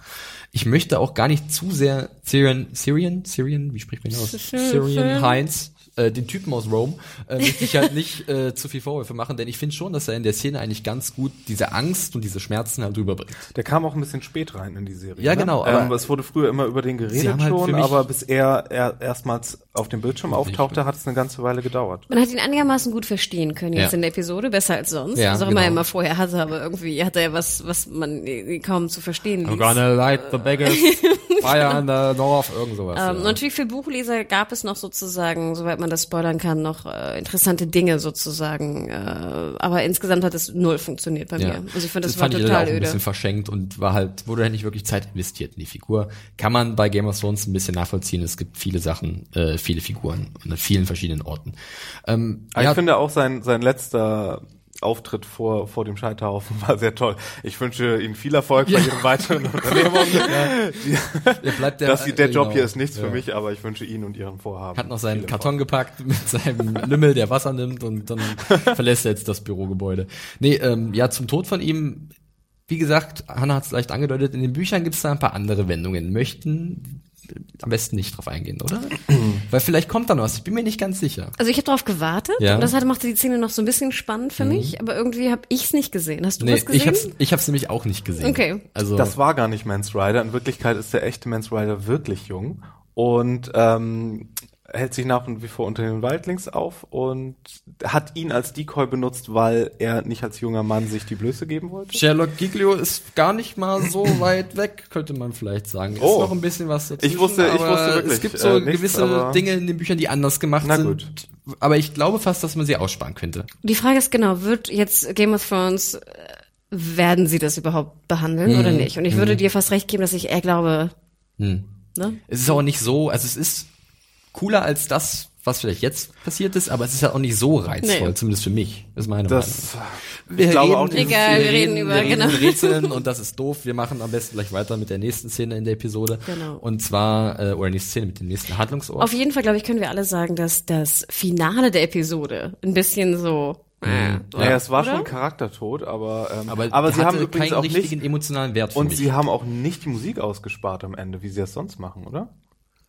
Ich möchte auch gar nicht zu sehr Syrian, Syrian, Syrian, wie spricht man das aus? Syrian Heinz, äh, den Typen aus Rome, äh, möchte ich halt nicht äh, zu viel Vorwürfe machen, denn ich finde schon, dass er in der Szene eigentlich ganz gut diese Angst und diese Schmerzen halt rüberbringt. Der kam auch ein bisschen spät rein in die Serie. Ja, ne? genau, aber- ähm, es wurde früher immer über den geredet halt schon, aber bis er, er erstmals auf dem Bildschirm auftauchte, hat es eine ganze Weile gedauert. Man hat ihn einigermaßen gut verstehen können jetzt Ja. in der Episode, besser als sonst. Ja, was auch immer er genau. immer vorher hatte, aber irgendwie hatte er was, was man äh, kaum zu verstehen I'm ließ. gonna light the biggest fire in the north, irgend sowas. Ähm, ja. Natürlich für Buchleser gab es noch sozusagen, soweit man das spoilern kann, noch äh, interessante Dinge sozusagen. Äh, aber insgesamt hat es null funktioniert bei mir. Also ich finde, das, war fand ich total auch ein öde. bisschen verschenkt und war halt, wurde halt nicht wirklich Zeit investiert in die Figur. Kann man bei Game of Thrones ein bisschen nachvollziehen. Es gibt viele Sachen, äh, viele Figuren an vielen verschiedenen Orten. Ähm, Aber ja, ich finde auch sein, sein letzter Auftritt vor, vor dem Scheiterhaufen war sehr toll. Ich wünsche Ihnen viel Erfolg bei Ihren weiteren Unternehmungen. Die, er bleibt der, das, der Job genau, hier ist nichts für ja. mich, aber ich wünsche Ihnen und Ihren Vorhaben. Hat noch seinen Karton gepackt mit seinem Lümmel, der Wasser nimmt und dann verlässt er jetzt das Bürogebäude. Nee, ähm, ja, zum Tod von ihm, wie gesagt, Hannah hat es leicht angedeutet, in den Büchern gibt es da ein paar andere Wendungen. Möchten am besten nicht drauf eingehen, oder? Weil vielleicht kommt da noch was, ich bin mir nicht ganz sicher. Also ich habe darauf gewartet Ja. und das hatte, machte die Szene noch so ein bisschen spannend für mich, aber irgendwie habe ich es nicht gesehen. Hast du Nee, was gesehen? ich hab's, ich hab's nämlich auch nicht gesehen. Okay. Also, Das war gar nicht Mance Rider. In Wirklichkeit ist der echte Mance Rider wirklich jung und ähm, hält sich nach und wie vor unter den Waldlings auf und hat ihn als Decoy benutzt, weil er nicht als junger Mann sich die Blöße geben wollte. Sherlock Giglio ist gar nicht mal so weit weg, könnte man vielleicht sagen. Ist Oh. noch ein bisschen was dazwischen. Ich wusste- ich wusste wirklich, Es gibt so äh, nichts, gewisse Dinge in den Büchern, die anders gemacht Na sind. gut. Aber ich glaube fast, dass man sie aussparen könnte. Die Frage ist genau, wird jetzt Game of Thrones, äh, werden sie das überhaupt behandeln oder nicht? Und ich würde dir fast recht geben, dass ich eher glaube, Hm. ne? Es ist auch nicht so, also es ist cooler als das, was vielleicht jetzt passiert ist, aber es ist ja auch nicht so reizvoll, Nee. zumindest für mich. Das ist meine Das, Meinung. Wir ich glaube reden, auch, dieses- Egal, wir reden über- wir reden genau. Rätseln und das ist doof. Wir machen am besten gleich weiter mit der nächsten Szene in der Episode. Genau. Und zwar, äh, oder nächste Szene mit dem nächsten Handlungsort. Auf jeden Fall, glaube ich, können wir alle sagen, dass das Finale der Episode ein bisschen so. Äh, naja, es war Oder? schon Charaktertod, aber, ähm, aber aber, sie haben hatte übrigens keinen auch richtigen nicht, emotionalen Wert für und mich. sie haben auch nicht die Musik ausgespart am Ende, wie sie das sonst machen, oder?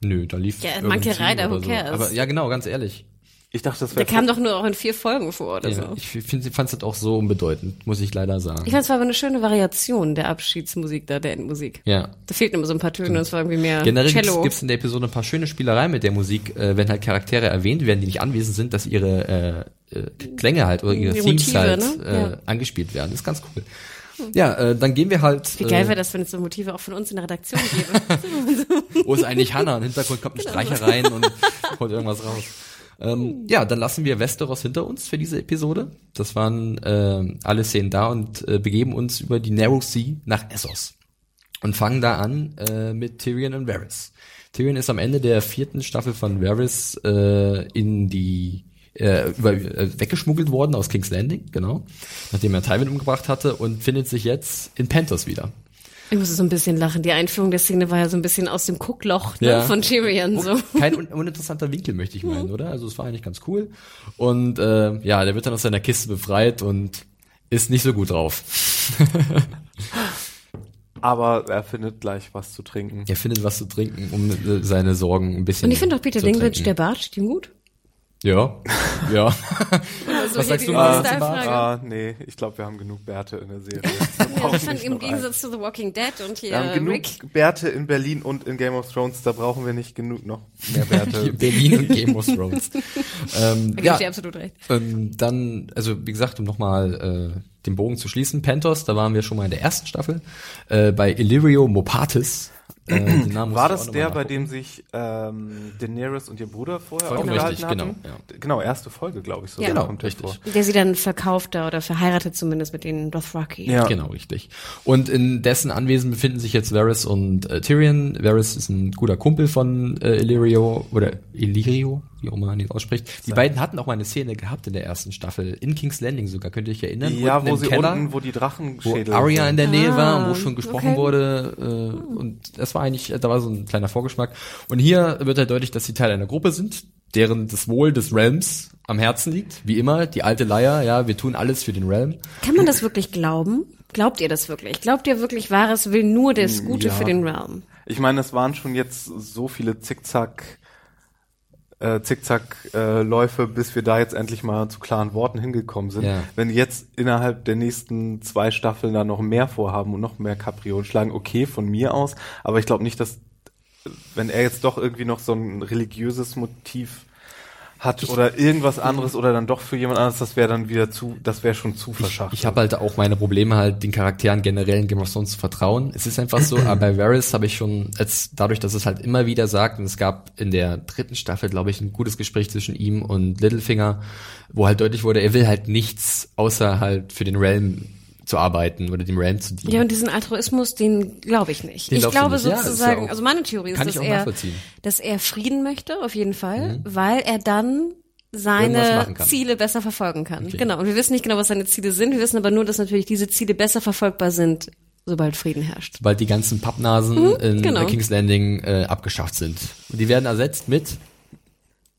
Nö, da lief Ja, Reiter, oder who so. cares? Aber ja, genau, ganz ehrlich. Ich dachte, das Der wäre kam doch nur auch in vier Folgen vor oder Ja, so. ich finde, fand es auch so unbedeutend, muss ich leider sagen. Ich fand es war aber eine schöne Variation der Abschiedsmusik da, der Endmusik. ja. Da fehlten immer so ein paar Töne, es war irgendwie mehr Generell Cello. gibt es in der Episode ein paar schöne Spielereien mit der Musik, äh, wenn halt Charaktere erwähnt werden, die nicht anwesend sind, dass ihre äh, äh, Klänge halt oder ihre Die Themes Motive, halt ne? äh, Ja. angespielt werden. Das ist ganz cool. Ja, äh, dann gehen wir halt. Wie geil äh, wäre das, wenn es so Motive auch von uns in der Redaktion gäbe. Wo ist eigentlich Hannah? Im Hintergrund kommt ein Streicher rein und holt irgendwas raus. Ähm, ja, dann lassen wir Westeros hinter uns für diese Episode. Das waren ähm, alle Szenen da und äh, begeben uns über die Narrow Sea nach Essos. Und fangen da an äh, mit Tyrion und Varys. Tyrion ist am Ende der vierten Staffel von Varys äh, in die äh, über, äh, weggeschmuggelt worden aus King's Landing, genau, nachdem er Tywin umgebracht hatte und findet sich jetzt in Pentos wieder. Ich musste so ein bisschen lachen. Die Einführung der Szene war ja so ein bisschen aus dem Guckloch ne, Ja. von Tyrion. So. Kein un uninteressanter Winkel, möchte ich meinen, oder? Also es war eigentlich ganz cool. Und äh, ja, der wird dann aus seiner Kiste befreit und ist nicht so gut drauf. Aber er findet gleich was zu trinken. Er findet was zu trinken, um äh, seine Sorgen ein bisschen Und ich finde auch Peter Dinklage, der Bart steht ihm gut. Ja, ja. Also Was sagst du? Style-Frage. Ah, nee, ich glaube, wir haben genug Bärte in der Serie. Ja, ich fand im Gegensatz zu The Walking Dead und hier Wir haben genug Rick. Bärte in Berlin und in Game of Thrones, da brauchen wir nicht genug noch mehr Bärte. Berlin und Game of Thrones. ähm, Da ja, dir absolut recht. ähm, dann, also wie gesagt, um nochmal äh, den Bogen zu schließen, Panthers, da waren wir schon mal in der ersten Staffel, äh, bei Illyrio Mopatis. Äh, Namen War das der, bei dem sich ähm, Daenerys und ihr Bruder vorher Vollkommen aufgehalten richtig, hatten? genau, Genau, erste Folge, glaube ich. So Ja. Genau, kommt der richtig. vor. Der sie dann verkauft oder verheiratet zumindest mit den Dothraki. Ja. Genau, richtig. Und in dessen Anwesen befinden sich jetzt Varys und äh, Tyrion. Varys ist ein guter Kumpel von äh, Illyrio oder Illyrio, wie auch immer man ihn ausspricht. Die beiden hatten auch mal eine Szene gehabt in der ersten Staffel, in King's Landing sogar, könnt ihr euch erinnern? Ja, Unten wo sie Keller, unten, wo die wo Drachenschädel Arya in der Nähe war und wo Ah, schon gesprochen okay. wurde. Äh, und das war eigentlich, da war so ein kleiner Vorgeschmack. Und hier wird halt deutlich, dass sie Teil einer Gruppe sind, deren das Wohl des Realms am Herzen liegt. Wie immer, die alte Leier, ja, wir tun alles für den Realm. Kann man das wirklich glauben? Glaubt ihr das wirklich? Glaubt ihr wirklich, Wahres will nur das Gute ja. für den Realm? Ich meine, es waren schon jetzt so viele Zickzack, äh, Zickzack-Läufe, bis wir da jetzt endlich mal zu klaren Worten hingekommen sind. Ja. Wenn die jetzt innerhalb der nächsten zwei Staffeln da noch mehr vorhaben und noch mehr Kapriolen schlagen, okay, von mir aus, aber ich glaube nicht, dass wenn er jetzt doch irgendwie noch so ein religiöses Motiv hat oder irgendwas anderes oder dann doch für jemand anderes, das wäre dann wieder zu, das wäre schon zu verschachtelt. Ich habe halt auch meine Probleme halt den Charakteren generell in Game of Thrones zu vertrauen. Es ist einfach so, aber bei Varys habe ich schon jetzt dadurch, dass es halt immer wieder sagt und es gab in der dritten Staffel, glaube ich, ein gutes Gespräch zwischen ihm und Littlefinger, wo halt deutlich wurde, er will halt nichts außer halt für den Realm zu arbeiten oder dem Realm zu dienen. Ja, und diesen Altruismus, den glaube ich nicht. Den ich glaube nicht. Ja, ist ja sozusagen, auch- also meine Theorie ist, dass er. Mhm. dass er Frieden möchte, auf jeden Fall, weil er dann seine. Ziele besser verfolgen kann. Okay. Genau. Und wir wissen nicht genau, was seine Ziele sind. Wir wissen aber nur, dass natürlich diese Ziele besser verfolgbar sind, sobald Frieden herrscht. Sobald die ganzen Pappnasen in genau. King's Landing äh, abgeschafft sind. Und die werden ersetzt mit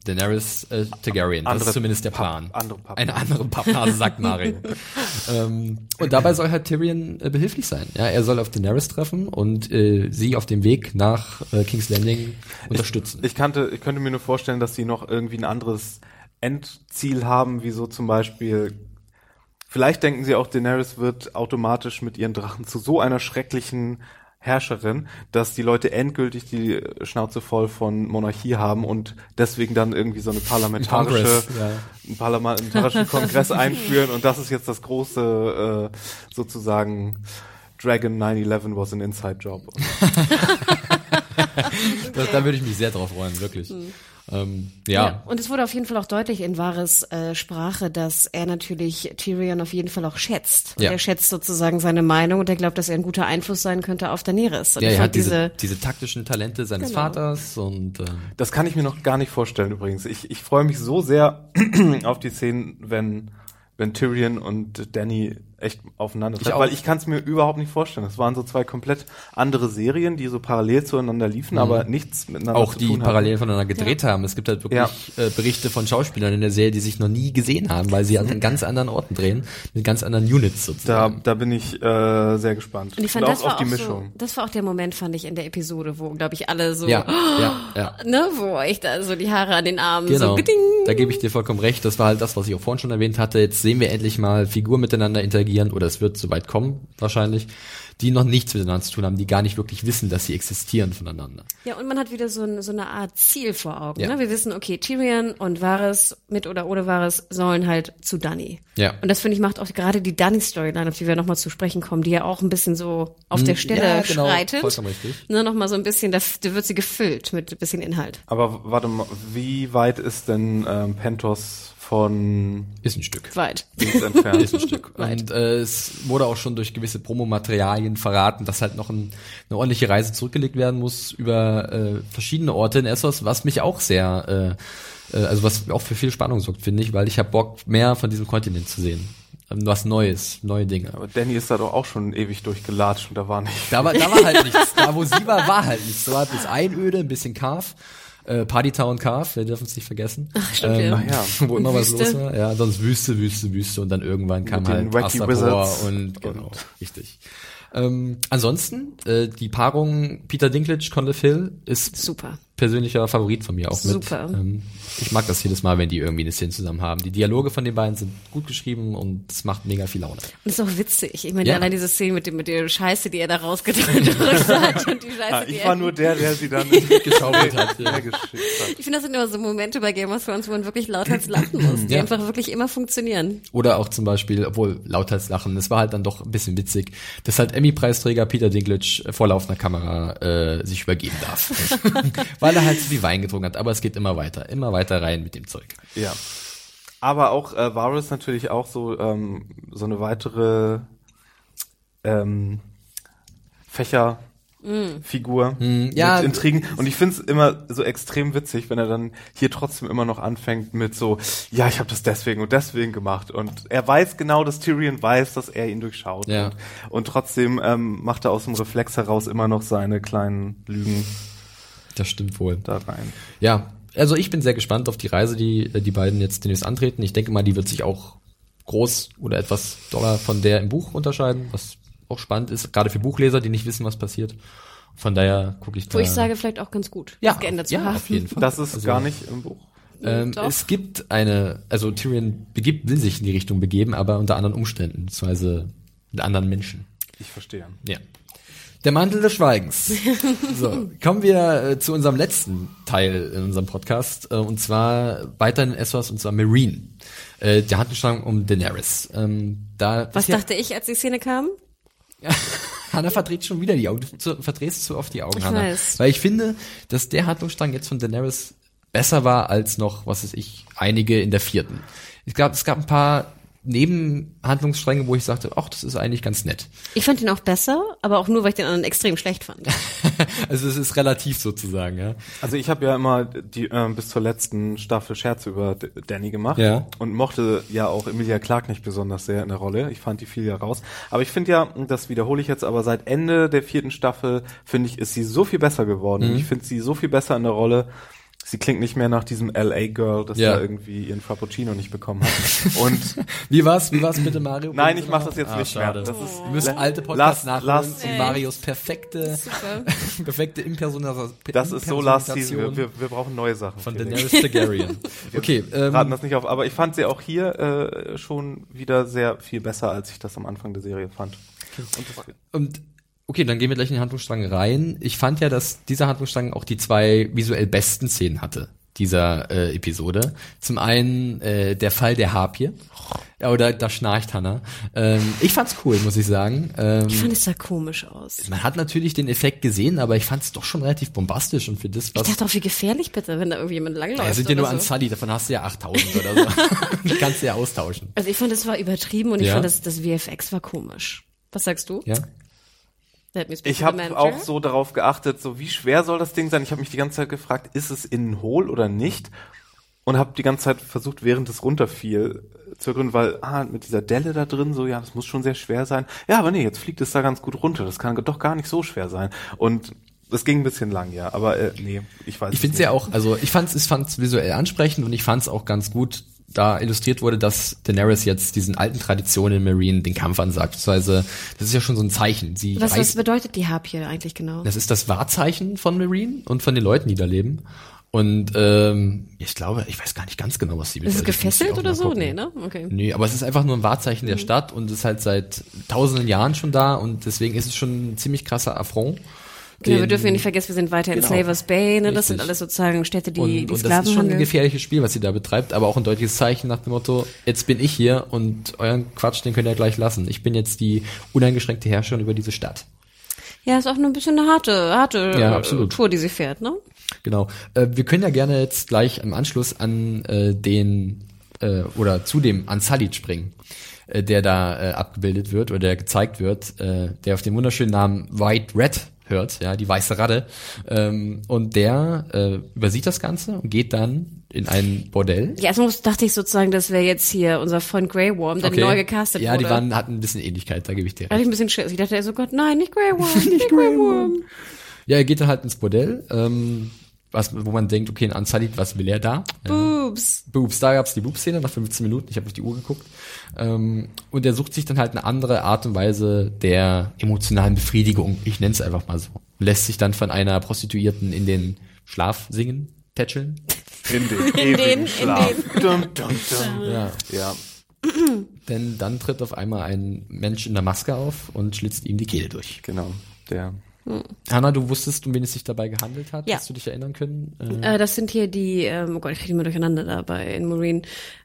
Daenerys äh, Targaryen. das Andere ist zumindest der Plan. andere Pappnase. Eine andere Pappnase, sagt Mario. ähm, und dabei soll halt Tyrion äh, behilflich sein. Ja, er soll auf Daenerys treffen und äh, sie auf dem Weg nach äh, King's Landing unterstützen. Ich kannte, ich könnte mir nur vorstellen, dass sie noch irgendwie ein anderes Endziel haben, wie so zum Beispiel, vielleicht denken sie auch, Daenerys wird automatisch mit ihren Drachen zu so einer schrecklichen Herrscherin, dass die Leute endgültig die Schnauze voll von Monarchie haben und deswegen dann irgendwie so eine parlamentarische, Kongress, ja. einen parlamentarischen Kongress einführen und das ist jetzt das große, äh, sozusagen, Dragon 9-11 was an inside job. Das, da würde ich mich sehr drauf freuen, wirklich. Ähm, ja. Und es wurde auf jeden Fall auch deutlich in Wahres äh, Sprache, dass er natürlich Tyrion auf jeden Fall auch schätzt. Ja. er schätzt sozusagen seine Meinung und er glaubt, dass er ein guter Einfluss sein könnte auf Daenerys. Und Ja, er hat diese, diese taktischen Talente seines Genau. Vaters und ähm, Das kann ich mir noch gar nicht vorstellen übrigens. Ich, ich freue mich so sehr auf die Szenen, wenn, wenn Tyrion und Danny echt aufeinander Ich auch. weil ich kann es mir überhaupt nicht vorstellen. Das waren so zwei komplett andere Serien, die so parallel zueinander liefen, aber nichts miteinander Mhm. auch zu die tun parallel voneinander gedreht haben. Es gibt halt wirklich äh, Berichte von Schauspielern in der Serie, die sich noch nie gesehen haben, weil sie halt an ganz anderen Orten drehen, mit ganz anderen Units Da, sozusagen. da bin ich äh, sehr gespannt. Und ich fand, auch das war auf die auch Mischung. so, das war auch der Moment, fand ich, in der Episode, wo, glaube ich, alle so, ja, ja, ja. ne, wo echt da so die Haare an den Armen Genau, so geding. da gebe ich dir vollkommen recht. Das war halt das, was ich auch vorhin schon erwähnt hatte. Jetzt sehen wir endlich mal Figuren miteinander interagieren oder es wird soweit kommen, wahrscheinlich, die noch nichts miteinander zu tun haben, die gar nicht wirklich wissen, dass sie existieren voneinander. Ja, und man hat wieder so, ein, so eine Art Ziel vor Augen. Ja. Ne? Wir wissen, okay, Tyrion und Varys, mit oder ohne Varys, sollen halt zu Dany. Ja. Und das finde ich macht auch gerade die Dany-Storyline, auf die wir nochmal zu sprechen kommen, die ja auch ein bisschen so auf der Stelle Hm, ja, genau, schreitet. vollkommen richtig. Ne, nochmal so ein bisschen, da, da wird sie gefüllt mit ein bisschen Inhalt. Aber warte mal, wie weit ist denn ähm, Pentos von Ist ein Stück. Weit. Dings entfernt? ist ein Stück. Und äh, es wurde auch schon durch gewisse Promomaterialien verraten, dass halt noch ein, eine ordentliche Reise zurückgelegt werden muss über äh, verschiedene Orte in Essos, was mich auch sehr, äh, äh, also was auch für viel Spannung sorgt, finde ich, weil ich habe Bock, mehr von diesem Kontinent zu sehen. Ähm, Was Neues, neue Dinge. Aber Danny ist da doch auch schon ewig durchgelatscht und da war nicht. Da war, da war halt nichts. Da, wo sie war, war halt nichts. So hat es Einöde, ein bisschen Carve. Äh, Partytown Carve, wir dürfen es nicht vergessen. Ach, stimmt, ja. Ach ja. Wo immer was Wüste. los war. Ja, sonst Wüste, Wüste, Wüste und dann irgendwann kam Mit den halt Astapor Wizards und genau, und- richtig. Ähm, ansonsten, äh, die Paarung Peter Dinklage, Conley Phil ist Super. Persönlicher Favorit von mir auch mit. Super. Ähm, ich mag das jedes Mal, wenn die irgendwie eine Szene zusammen haben. Die Dialoge von den beiden sind gut geschrieben und es macht mega viel Laune. Und ist auch witzig. Ich meine, Ja. allein diese Szene mit dem, mit der Scheiße, die er da rausgedrückt hat und die Scheiße, Ah, die ich er war nur der, der sie dann Geschaukelt hat. Ja. hat. Ich finde, das sind immer so Momente bei Game of Thrones, wo man wirklich lauthals lachen muss, die Ja. einfach wirklich immer funktionieren. Oder auch zum Beispiel, obwohl lauthals lachen, es war halt dann doch ein bisschen witzig, dass halt Emmy-Preisträger Peter Dinklage vor laufender Kamera äh, sich übergeben darf. Weil er halt zu viel Wein getrunken hat. Aber es geht immer weiter, immer weiter rein mit dem Zeug. Ja. Aber auch äh, Varys natürlich auch so ähm, so eine weitere ähm, Fächer Figur ja. mit Intrigen und ich find's immer so extrem witzig, wenn er dann hier trotzdem immer noch anfängt mit so ja, ich habe das deswegen und deswegen gemacht und er weiß genau, dass Tyrion weiß, dass er ihn durchschaut Ja. und, und trotzdem ähm, macht er aus dem Reflex heraus immer noch seine kleinen Lügen Das stimmt wohl. da rein. Ja, also ich bin sehr gespannt auf die Reise, die äh, die beiden jetzt demnächst antreten. Ich denke mal, die wird sich auch groß oder etwas doller von der im Buch unterscheiden, was auch spannend ist, gerade für Buchleser, die nicht wissen, was passiert. Von daher gucke ich da. Wo ich sage, vielleicht auch ganz gut, ja, geändert zu ja, haben. auf jeden Fall. Das ist Also, gar nicht im Buch. Ähm, es gibt eine, also Tyrion begibt, will sich in die Richtung begeben, aber unter anderen Umständen, beziehungsweise mit anderen Menschen. Ich verstehe. Ja. Der Mantel des Schweigens. So, kommen wir äh, zu unserem letzten Teil in unserem Podcast, äh, und zwar weiter in Essos, und zwar Marine. Äh, der Handlungsstrang um Daenerys. Ähm, da Was dachte ich, als die Szene kam? Hanna verdreht schon wieder die Augen. Du verdrehst zu oft die Augen, Ich Hanna. weiß. Weil ich finde, dass der Handlungsstrang jetzt von Daenerys besser war als noch, was weiß ich, einige in der vierten. Es gab, es gab ein paar Nebenhandlungsstränge, wo ich sagte, ach, das ist eigentlich ganz nett. Ich fand ihn auch besser, aber auch nur, weil ich den anderen extrem schlecht fand. Also es ist relativ sozusagen, ja. Also ich habe ja immer die ähm, bis zur letzten Staffel Scherze über D Danny gemacht Ja. und mochte ja auch Emilia Clarke nicht besonders sehr in der Rolle. Ich fand die viel ja raus. Aber ich finde ja, das wiederhole ich jetzt, aber seit Ende der vierten Staffel finde ich, ist sie so viel besser geworden. Mhm. Ich finde sie so viel besser in der Rolle. Sie klingt nicht mehr nach diesem LA Girl, das Ja. da irgendwie ihren Frappuccino nicht bekommen hat. Und Wie war's? Wie war's bitte, Mario? Nein, ich mach das jetzt ah, nicht schade. mehr. Das ist Wir müssen alte Podcasts nachholen Last- und Marios perfekte, Super. perfekte Impersonalisation. das ist so Last Season. Wir, wir, wir brauchen neue Sachen. von. Daenerys Targaryen. Okay, raten ähm, das nicht auf. Aber ich fand sie auch hier äh, schon wieder sehr viel besser, als ich das am Anfang der Serie fand. Und das, Und okay, dann gehen wir gleich in den Handlungsstrang rein. Ich fand ja, dass dieser Handlungsstrang auch die zwei visuell besten Szenen hatte. dieser äh, Episode. Zum einen äh, der Fall der Harpie. Ja, oder da schnarcht Hannah. Ähm, ich fand's cool, muss ich sagen. Ähm, Ich fand es sah komisch aus. man hat natürlich den Effekt gesehen, aber ich fand's doch schon relativ bombastisch und für das, Ich was... dachte auch, wie gefährlich bitte, wenn da irgendwie jemand langläuft. Ja, sind ja nur so. an Sully, davon hast du ja 8000 oder so. Die kannst du ja austauschen. Also ich fand, es war übertrieben und ich Ja. fand, das, das VFX war komisch. Was sagst du? Ja? Let me speak Ich habe auch so darauf geachtet, so wie schwer soll das Ding sein? Ich habe mich die ganze Zeit gefragt, ist es innen hohl oder nicht? Und habe die ganze Zeit versucht, während es runterfiel, äh, zu ergründen, weil ah, mit dieser Delle da drin, so ja, das muss schon sehr schwer sein. Ja, aber nee, jetzt fliegt es da ganz gut runter. Das kann doch gar nicht so schwer sein. Und das ging ein bisschen lang, ja. Aber äh, nee, ich weiß Ich es finde es nicht. ja auch, also ich fand's, ich fand's visuell ansprechend und ich fand's auch ganz gut, da illustriert wurde, dass Daenerys jetzt diesen alten Traditionen in Marine den Kampf ansagt. Beziehungsweise, das ist ja schon so ein Zeichen. Sie Was, was bedeutet die Harpie eigentlich genau? das ist das Wahrzeichen von Marine und von den Leuten, die da leben. Und ähm, ich glaube, ich weiß gar nicht ganz genau, was sie Ist es bedeutet. Muss ich gefesselt oder so? gucken. Nee, ne? Okay. Nee, aber es ist einfach nur ein Wahrzeichen der Stadt und ist halt seit tausenden Jahren schon da und deswegen ist es schon ein ziemlich krasser Affront. Genau, wir dürfen ja nicht vergessen, wir sind weiter in Genau. Slavers Bay, ne? Das sind alles sozusagen Städte, die, und, die und das Sklaven ist schon ein gefährliches Spiel, was sie da betreibt, aber auch ein deutliches Zeichen nach dem Motto, jetzt bin ich hier und euren Quatsch, den könnt ihr gleich lassen. Ich bin jetzt die uneingeschränkte Herrscherin über diese Stadt. Ja, ist auch nur ein bisschen eine harte, harte Ja, absolut. Tour, die sie fährt, ne? Genau. Äh, wir können ja gerne jetzt gleich im Anschluss an äh, den äh, oder zu dem Unsullied springen, äh, der da äh, abgebildet wird oder der gezeigt wird, äh, der auf den wunderschönen Namen White Red hört, ja, die weiße Ratte. Ähm, und der äh, übersieht das Ganze und geht dann in ein Bordell. Ja, erstmal dachte ich sozusagen, das wäre jetzt hier unser Freund Grey Worm, der neu gecastet ja, wurde. die waren, hatten ein bisschen Ähnlichkeit, da gebe ich dir Da hatte recht. ich ein bisschen Schiss. Ich dachte, so Gott, nein, nicht Grey Worm, nicht Grey Worm. Ja, er geht dann halt ins Bordell, ähm, was, wo man denkt, okay, ein Unsullied, was will er da? Ja. Boobs. Boobs, da gab's die Boobs-Szene nach 15 Minuten, ich habe auf die Uhr geguckt. Ähm, und er sucht sich dann halt eine andere Art und Weise der emotionalen Befriedigung, ich nenne es einfach mal so. Lässt sich dann von einer Prostituierten in den Schlaf singen, tätscheln. in den In ewigen den- in Schlaf. Dum, dum, dum. Ja. Ja. Denn dann tritt auf einmal ein Mensch in der Maske auf und schlitzt ihm die Kehle durch. Genau. Der. Hanna, du wusstest, um wen es sich dabei gehandelt hat? Ja. Hast du dich erinnern können? Äh, Äh, das sind hier die, ähm, oh Gott, ich kriege die mal durcheinander dabei in Marine.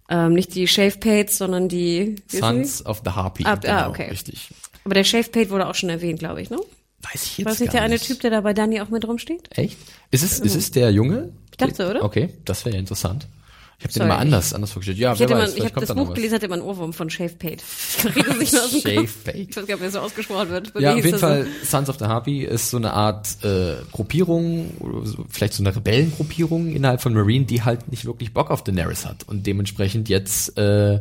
Ähm, nicht die Shave Pates, sondern die, Sons of the Harpy. Ah, genau, ah, okay. Richtig. Aber der Shave Pate wurde auch schon erwähnt, glaube ich, ne? Weiß ich jetzt War das nicht der eine. Typ, der da bei Dani auch mit rumsteht? Echt? Ist es, ist es der Junge? Ich dachte, oder? Okay, das wäre ja interessant. Ich habe den immer anders, anders vorgestellt. Ja, Ich wer hätte weiß, mal, ich habe das Buch gelesen, hatte einen Ohrwurm von Shave Pate. Aus dem Shave. Pate. Ich weiß gar nicht, ob er so ausgesprochen wird. Bei Ja, auf jeden Fall, Sons of the Harpy ist so eine Art äh, Gruppierung, so, vielleicht so eine Rebellengruppierung innerhalb von Marine, die halt nicht wirklich Bock auf Daenerys hat und dementsprechend jetzt äh,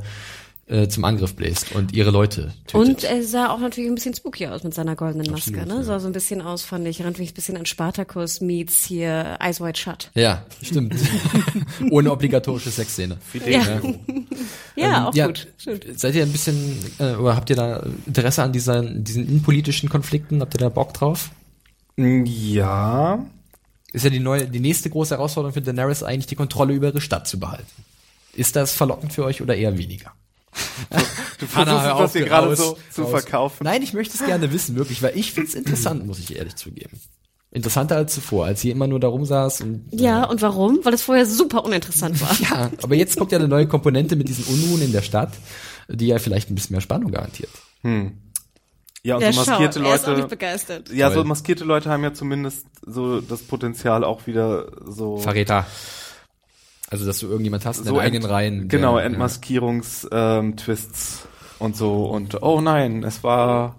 äh, zum Angriff bläst und ihre Leute tötet. Und er sah auch natürlich ein bisschen spooky aus mit seiner goldenen Maske, Absolut, ne? ja. Sah so ein bisschen aus, fand ich. Erinnert mich ein bisschen an Spartacus meets hier Eyes Wide Shut. ja, stimmt. Ohne obligatorische Sexszene. Ja, ja auch Ähm, ja, gut. Stimmt. Seid ihr ein bisschen, äh, oder habt ihr da Interesse an dieser, diesen innenpolitischen Konflikten? Habt ihr da Bock drauf? Ja. Ist ja die neue, die nächste große Herausforderung für Daenerys eigentlich, die Kontrolle über ihre Stadt zu behalten. Ist das verlockend für euch oder eher weniger? Du versuchst hör es, das hier gerade so zu raus. verkaufen. Nein, ich möchte es gerne wissen, wirklich, weil ich find's interessant, muss ich ehrlich zugeben. Interessanter als zuvor, als sie immer nur da rumsaß und Ja, und warum? Weil es vorher super uninteressant war. ja, aber jetzt kommt ja eine neue Komponente mit diesen Unruhen in der Stadt, die ja vielleicht ein bisschen mehr Spannung garantiert. Ja, und Ja, so schau, maskierte er ist auch nicht Leute. begeistert. Ja, so Toll. maskierte Leute haben ja zumindest so das Potenzial auch wieder so. Verräter. Also, dass du irgendjemand hast in so deinen eigenen Reihen. Genau, der- Entmaskierungs-Twists und so und oh nein, es war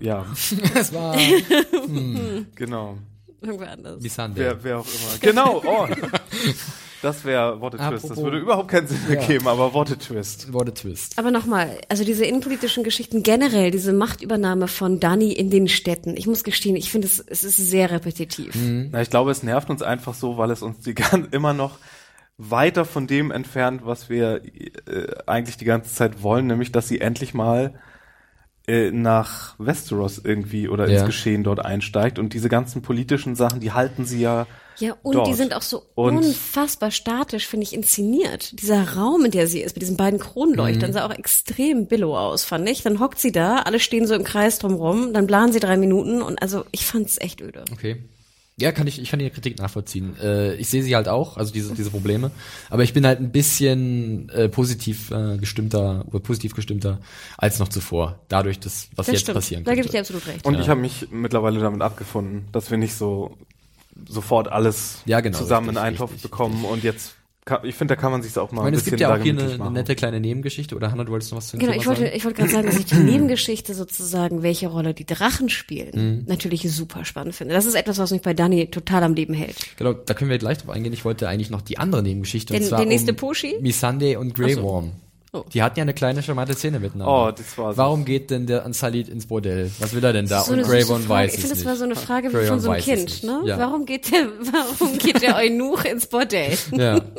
ja, Es war genau. Irgendwer anders. Missandei. Wer, wer auch immer. Genau, oh. Das wäre a Twist. Das würde überhaupt keinen Sinn ergeben, aber What a Twist. What a Twist. Aber nochmal, also diese innenpolitischen Geschichten generell, diese Machtübernahme von Dani in den Städten, ich muss gestehen, ich finde es, es ist sehr repetitiv. Na, ich glaube, es nervt uns einfach so, weil es uns die gan immer noch weiter von dem entfernt, was wir äh, eigentlich die ganze Zeit wollen, nämlich, dass sie endlich mal äh, nach Westeros irgendwie oder Ja. ins Geschehen dort einsteigt und diese ganzen politischen Sachen, die halten sie ja Ja, und dort. die sind auch so Und- unfassbar statisch, finde ich, inszeniert. Dieser Raum, in der sie ist, mit diesen beiden Kronleuchtern, sah auch extrem billow aus, fand ich. Dann hockt sie da, alle stehen so im Kreis drumrum, dann planen sie drei Minuten und also ich fand's echt öde. Okay. Ja, kann ich, ich kann die Kritik nachvollziehen. Äh, ich sehe sie halt auch, also diese, diese Probleme. Aber ich bin halt ein bisschen äh, positiv äh, gestimmter oder positiv gestimmter als noch zuvor. Dadurch, dass was Das jetzt stimmt. passieren Da könnte. gebe ich dir absolut recht. Und ich habe mich mittlerweile damit abgefunden, dass wir nicht so sofort alles Ja, genau, zusammen richtig, in einen Topf richtig, bekommen und jetzt kann, ich finde, da kann man sich auch mal ich meine, ein es bisschen gibt ja auch hier eine, eine nette kleine Nebengeschichte. Oder Hannah, du wolltest noch was zu dem Genau, Thema ich wollte, sagen? ich wollte gerade sagen, dass ich die Nebengeschichte sozusagen, welche Rolle die Drachen spielen, Mhm. natürlich super spannend finde. Das ist etwas, was mich bei Dani total am Leben hält. Genau, da können wir gleich drauf eingehen. Ich wollte eigentlich noch die andere Nebengeschichte. Der- und zwar der nächste um Pushi? Missandei und Grey so. Worm. Oh. Die hatten ja eine kleine charmante Szene miteinander. Oh, das war süß. Warum geht denn der Ansalit ins Bordell? Was will er denn da? So und eine Grey süße Worm Frage. weiß Ich es finde, das nicht. war so eine Frage Grey von so einem weiß es Kind, nicht. ne? Ja. Warum geht der, warum geht der Eunuch ins Bordell? Ja.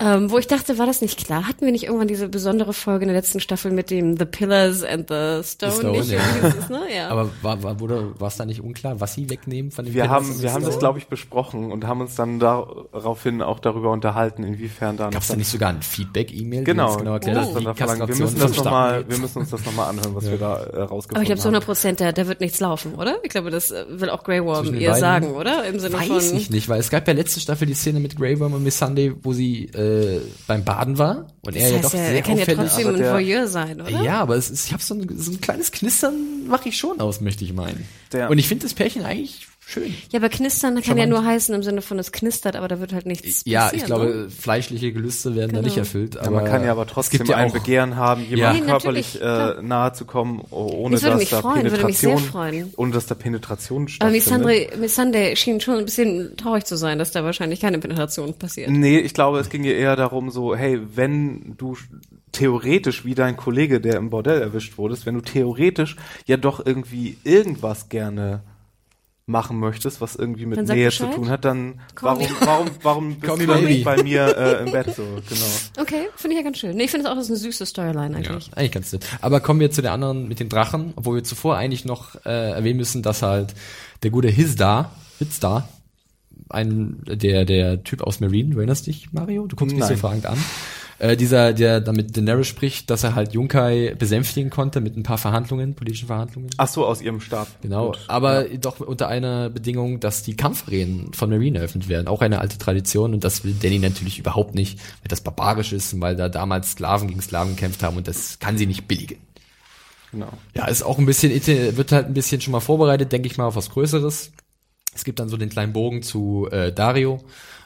Ähm, wo ich dachte, war das nicht klar? Hatten wir nicht irgendwann diese besondere Folge in der letzten Staffel mit dem The Pillars and the Stone? Stone, nicht? ja. Irgendwie dieses, ne? ja. Aber war, war, wurde, war es da nicht unklar, was sie wegnehmen von dem Wir Pillars haben, wir haben das, glaube ich, besprochen und haben uns dann daraufhin auch darüber unterhalten, inwiefern da Gab es da nicht sogar ein Feedback-E-Mail, Genau, genau oh. erklärt, das dass dann verlangen. wir müssen das noch mal, vonstatten wir müssen uns das nochmal anhören, was wir da äh, rausgefunden Aber ich glaube, zu haben. 100 Prozent, da, da wird nichts laufen, oder? Ich glaube, das äh, will auch Grey Worm den ihr sagen, oder? Im Sinne Weiß von. ich nicht, weil es gab ja letzte Staffel die Szene mit Grey Worm und Miss Sunday, wo sie äh, beim Baden war und er Das ja heißt doch sehr er kann ja auffällig- trotzdem aber ein Voyeur sein, oder? Ja, aber es ist, ich habe so ein, so ein kleines Knistern mache ich schon aus, möchte ich meinen. Der- und ich finde das Pärchen eigentlich schön. Ja, aber knistern kann ja Charmant. nur heißen im Sinne von es knistert, aber da wird halt nichts Ja, passieren, ich glaube, ne? fleischliche Gelüste werden da Genau. nicht erfüllt. Ja, Aber man kann ja aber trotzdem gibt ja ein Begehren haben, Ja. jemandem Nee, körperlich äh, nahe zu kommen, oh- ohne würde dass mich da freuen, würde mich sehr Penetration, freuen. ohne dass da Penetration Aber stattfindet. Missandre, Missandre schien schon ein bisschen traurig zu sein, dass da wahrscheinlich keine Penetration passiert. Nee, ich glaube, es ging ihr eher darum, so, hey, wenn du theoretisch wie dein Kollege, der im Bordell erwischt wurdest, wenn du theoretisch ja doch irgendwie irgendwas gerne machen möchtest, was irgendwie mit Nähe Bescheid. zu tun hat, dann warum, warum, warum bist du dann nicht bei mir äh, im Bett so, genau. Okay, finde ich ja ganz schön. Nee, ich finde es auch, das ist eine süße Storyline ja, eigentlich. eigentlich ganz nett. Aber kommen wir zu der anderen mit den Drachen, obwohl wir zuvor eigentlich noch äh, erwähnen müssen, dass halt der gute Hisda, Hizdar, ein der der Typ aus Marine, du erinnerst dich, Mario? Du guckst mich so Nein. fragend an. Äh, dieser, der damit Daenerys spricht, dass er halt Junkai besänftigen konnte mit ein paar Verhandlungen, politischen Verhandlungen. Ach so, aus ihrem Stab. Genau, Gut. aber doch unter einer Bedingung, dass die Kampfarenen von Marine eröffnet werden. Auch eine alte Tradition und das will Danny natürlich überhaupt nicht, weil das barbarisch ist und weil da damals Sklaven gegen Sklaven gekämpft haben und das kann sie nicht billigen. Genau. Ja, ist auch ein bisschen, wird halt ein bisschen schon mal vorbereitet, denke ich mal, auf was Größeres. Es gibt dann so den kleinen Bogen zu äh, Dario,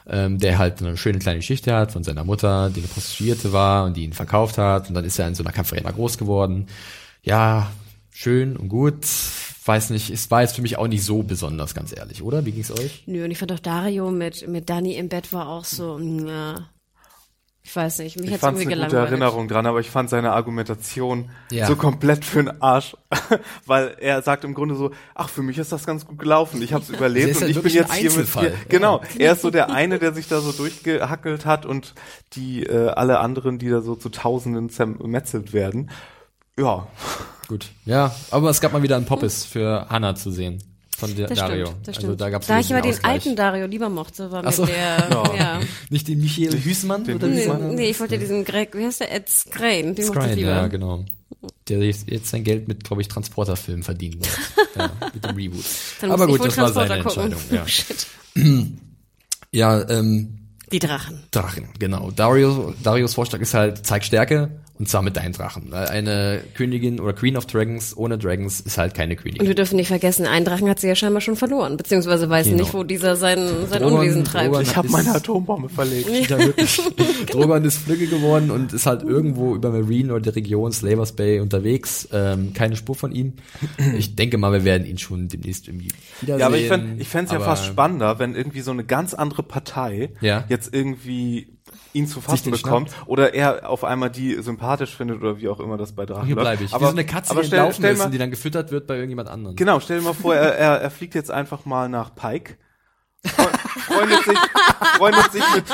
ähm, der halt eine schöne kleine Geschichte hat von seiner Mutter, die eine Prostituierte war und die ihn verkauft hat. Und dann ist er in so einer Kampfarena groß geworden. Ja, schön und gut. Weiß nicht, es war jetzt für mich auch nicht so besonders, ganz ehrlich, oder? Wie ging's euch? Nö, und ich fand auch Dario mit, mit Dani im Bett war auch so, ja. Ich weiß nicht, mich Ich hat's fand irgendwie eine gute gelangweilt. Erinnerung dran, aber ich fand seine Argumentation Ja. so komplett für den Arsch, weil er sagt im Grunde so, ach, für mich ist das ganz gut gelaufen, ich habe es überlebt ist ja und ich bin ein jetzt hier mit dir. Genau, er ist so der eine, der sich da so durchgehackelt hat und die äh, alle anderen, die da so zu Tausenden zermetzelt werden. Ja, Gut. Ja, aber es gab mal wieder einen Poppes für Hannah zu sehen. Von der Das Dario. stimmt, das Also stimmt. da gab's da ich aber den alten Dario lieber mochte, war mit so. der, ja. Nicht den Michael Hüßmann? den oder wie Nee, nee, ich wollte diesen Greg, wie heißt der? Ed Skrein, den mochte ich lieber. ja, genau. Der jetzt sein Geld mit, glaube ich, Transporterfilmen verdienen wird. ja, mit dem Reboot. Dann Aber gut, das war seine Transporter Entscheidung. Ja, gucken. Shit. ja ähm, Die Drachen. Drachen, genau. Dario, Darius Vorschlag ist halt, zeig Stärke und zwar mit deinen Drachen. Eine Königin oder Queen of Dragons ohne Dragons ist halt keine Und Königin. wir dürfen nicht vergessen, einen Drachen hat sie ja scheinbar schon verloren, beziehungsweise weiß Genau. nicht, wo dieser sein, sein Drogon- Unwesen treibt. Drogon- ich habe meine Atombombe verlegt. Ja. Drogon ist flügge geworden und ist halt irgendwo über Marine oder der Region Slavers Bay unterwegs. Ähm, keine Spur von ihm. Ich denke mal, wir werden ihn schon demnächst irgendwie wiedersehen. Ja, aber ich fände ich fänd's ja fast spannender, wenn irgendwie so eine ganz andere Partei Ja. jetzt irgendwie ihn zu fassen den bekommt oder er auf einmal die sympathisch findet oder wie auch immer das bei Drachen Hier bleibe ich. Aber, Wie so eine Katze, aber die stell, laufen stell mal, und die dann gefüttert wird bei irgendjemand anderem. Genau, stell dir mal vor, er, er, er fliegt jetzt einfach mal nach Pike. Fre- Freundet sich, freundet sich mit,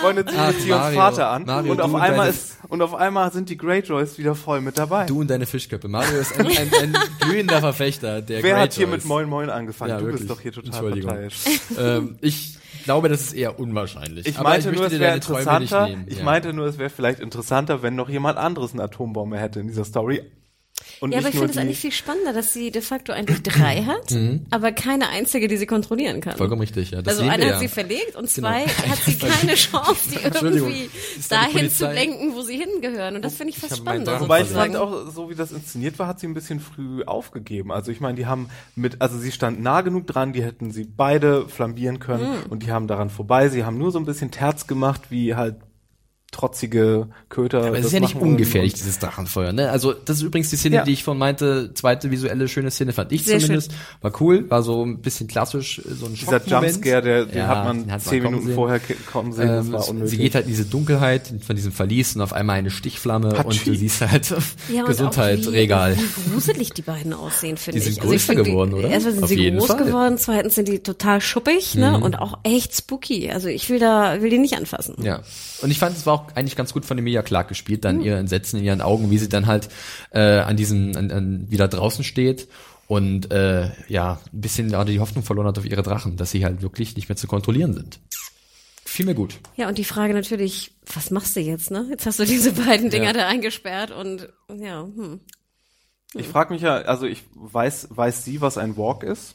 freundet sich Ach, mit Tions Mario. Vater an Mario, und auf einmal ist, und auf einmal sind die Greyjoys wieder voll mit dabei. Du und deine Fischköpfe. Mario ist ein, ein, ein glühender Verfechter der Wer hat hier Greyjoys. mit Moin Moin angefangen? Ja, du wirklich. bist doch hier total Entschuldigung. parteiisch. ähm, ich glaube, das ist eher unwahrscheinlich. Ich meinte möchte nur, es wäre interessanter. Ich Ja. meinte nur, es wäre vielleicht interessanter, wenn noch jemand anderes eine Atombombe hätte in dieser Story. Und Ja, aber ich finde es eigentlich viel spannender, dass sie de facto eigentlich drei hat, aber keine einzige, die sie kontrollieren kann. Mhm. Vollkommen richtig, ja. Das Also eine wir hat ja. sie verlegt und Genau. zwei hat sie keine Chance, die irgendwie dahin zu lenken, wo sie hingehören. Und das finde ich fast Ich. Drachen Wobei ich fand auch, so wie das inszeniert war, hat sie ein bisschen früh aufgegeben. Also ich meine, die haben mit, also sie stand nah genug dran, die hätten sie beide flambieren können Hm. und die haben daran vorbei. Sie haben nur so ein bisschen Terz gemacht, wie halt trotzige Köter. Aber es das ist ja nicht ungefährlich, dieses Drachenfeuer, ne? Also, das ist übrigens die Szene, Ja. die ich von meinte, zweite visuelle schöne Szene fand ich Sehr zumindest. War cool, war so ein bisschen klassisch, äh, so ein Dieser. Jumpscare, der, den Ja, hat man den zehn Minuten sehen. vorher kommen sehen, das Ähm, war es- unnötig. sie geht halt in diese Dunkelheit von diesem Verlies und auf einmal eine Stichflamme und Hatschi. du siehst halt Ja, und Gesundheit, auch wie, Regal. Wie gruselig die beiden aussehen, finde Die ich. sind Also größer geworden, die, oder? Erstmal sind Auf sie groß Fall. Mhm. geworden, zweitens sind die total schuppig, ne? Und auch echt spooky. Also ich will da, will die nicht anfassen. Ja. Und ich fand, es war auch eigentlich ganz gut von Emilia Clark gespielt, dann ihr Entsetzen in ihren Augen, wie sie dann halt äh, an diesem, an, an, wieder draußen steht und äh, ja, ein bisschen gerade die Hoffnung verloren hat auf ihre Drachen, dass sie halt wirklich nicht mehr zu kontrollieren sind. Fiel mir gut. Ja, und die Frage natürlich, was machst du jetzt, ne? Jetzt hast du diese beiden Dinger Ja. da eingesperrt und ja, hm. Ich frage mich ja, also ich weiß, weiß sie, was ein Walk ist?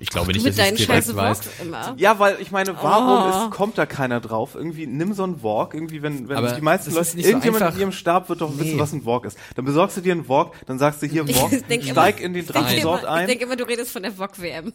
Ich glaube nicht, mit dass deinen ich direkt weiß. Walks immer. Ja, weil ich meine, warum Oh. ist, kommt da keiner drauf? Irgendwie nimm so einen Walk, irgendwie, wenn, wenn Aber die meisten Leute, so irgendjemand einfach. in ihrem Stab wird doch wissen, Nee. was ein Walk ist. Dann besorgst du dir einen Walk, dann sagst du hier Walk, steig immer- in den Drachensort ein. Ich denke immer, du redest von der VOG-WM.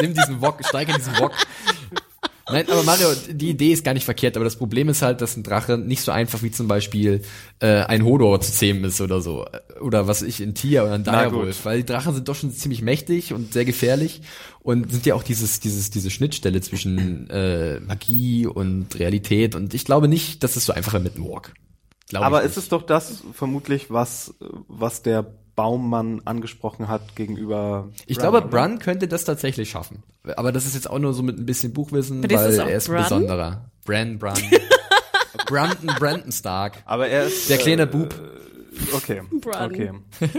Nimm diesen Wok, steig in diesen Wok. Nein, aber Mario, die Idee ist gar nicht verkehrt, aber das Problem ist halt, dass ein Drache nicht so einfach wie zum Beispiel äh, ein Hodor zu zähmen ist oder so. Oder was ich, ein Tier oder gut. Direwolf. Weil die Drachen sind doch schon ziemlich mächtig und sehr gefährlich und sind ja auch dieses, dieses, diese Schnittstelle zwischen äh, Magie und Realität. Und ich glaube nicht, dass es so einfach ist mit einem Walk. Glaube Aber ist es doch das vermutlich, was, was der Baummann angesprochen hat gegenüber. Ich Bran, glaube? Brun könnte das tatsächlich schaffen. Aber das ist jetzt auch nur so mit ein bisschen Buchwissen, But ist weil er ist ein Bran? besonderer. Bran, Brun. Brandon, Brandon Stark. Aber er ist. Der kleine äh, Bub. Okay. Bran. Okay.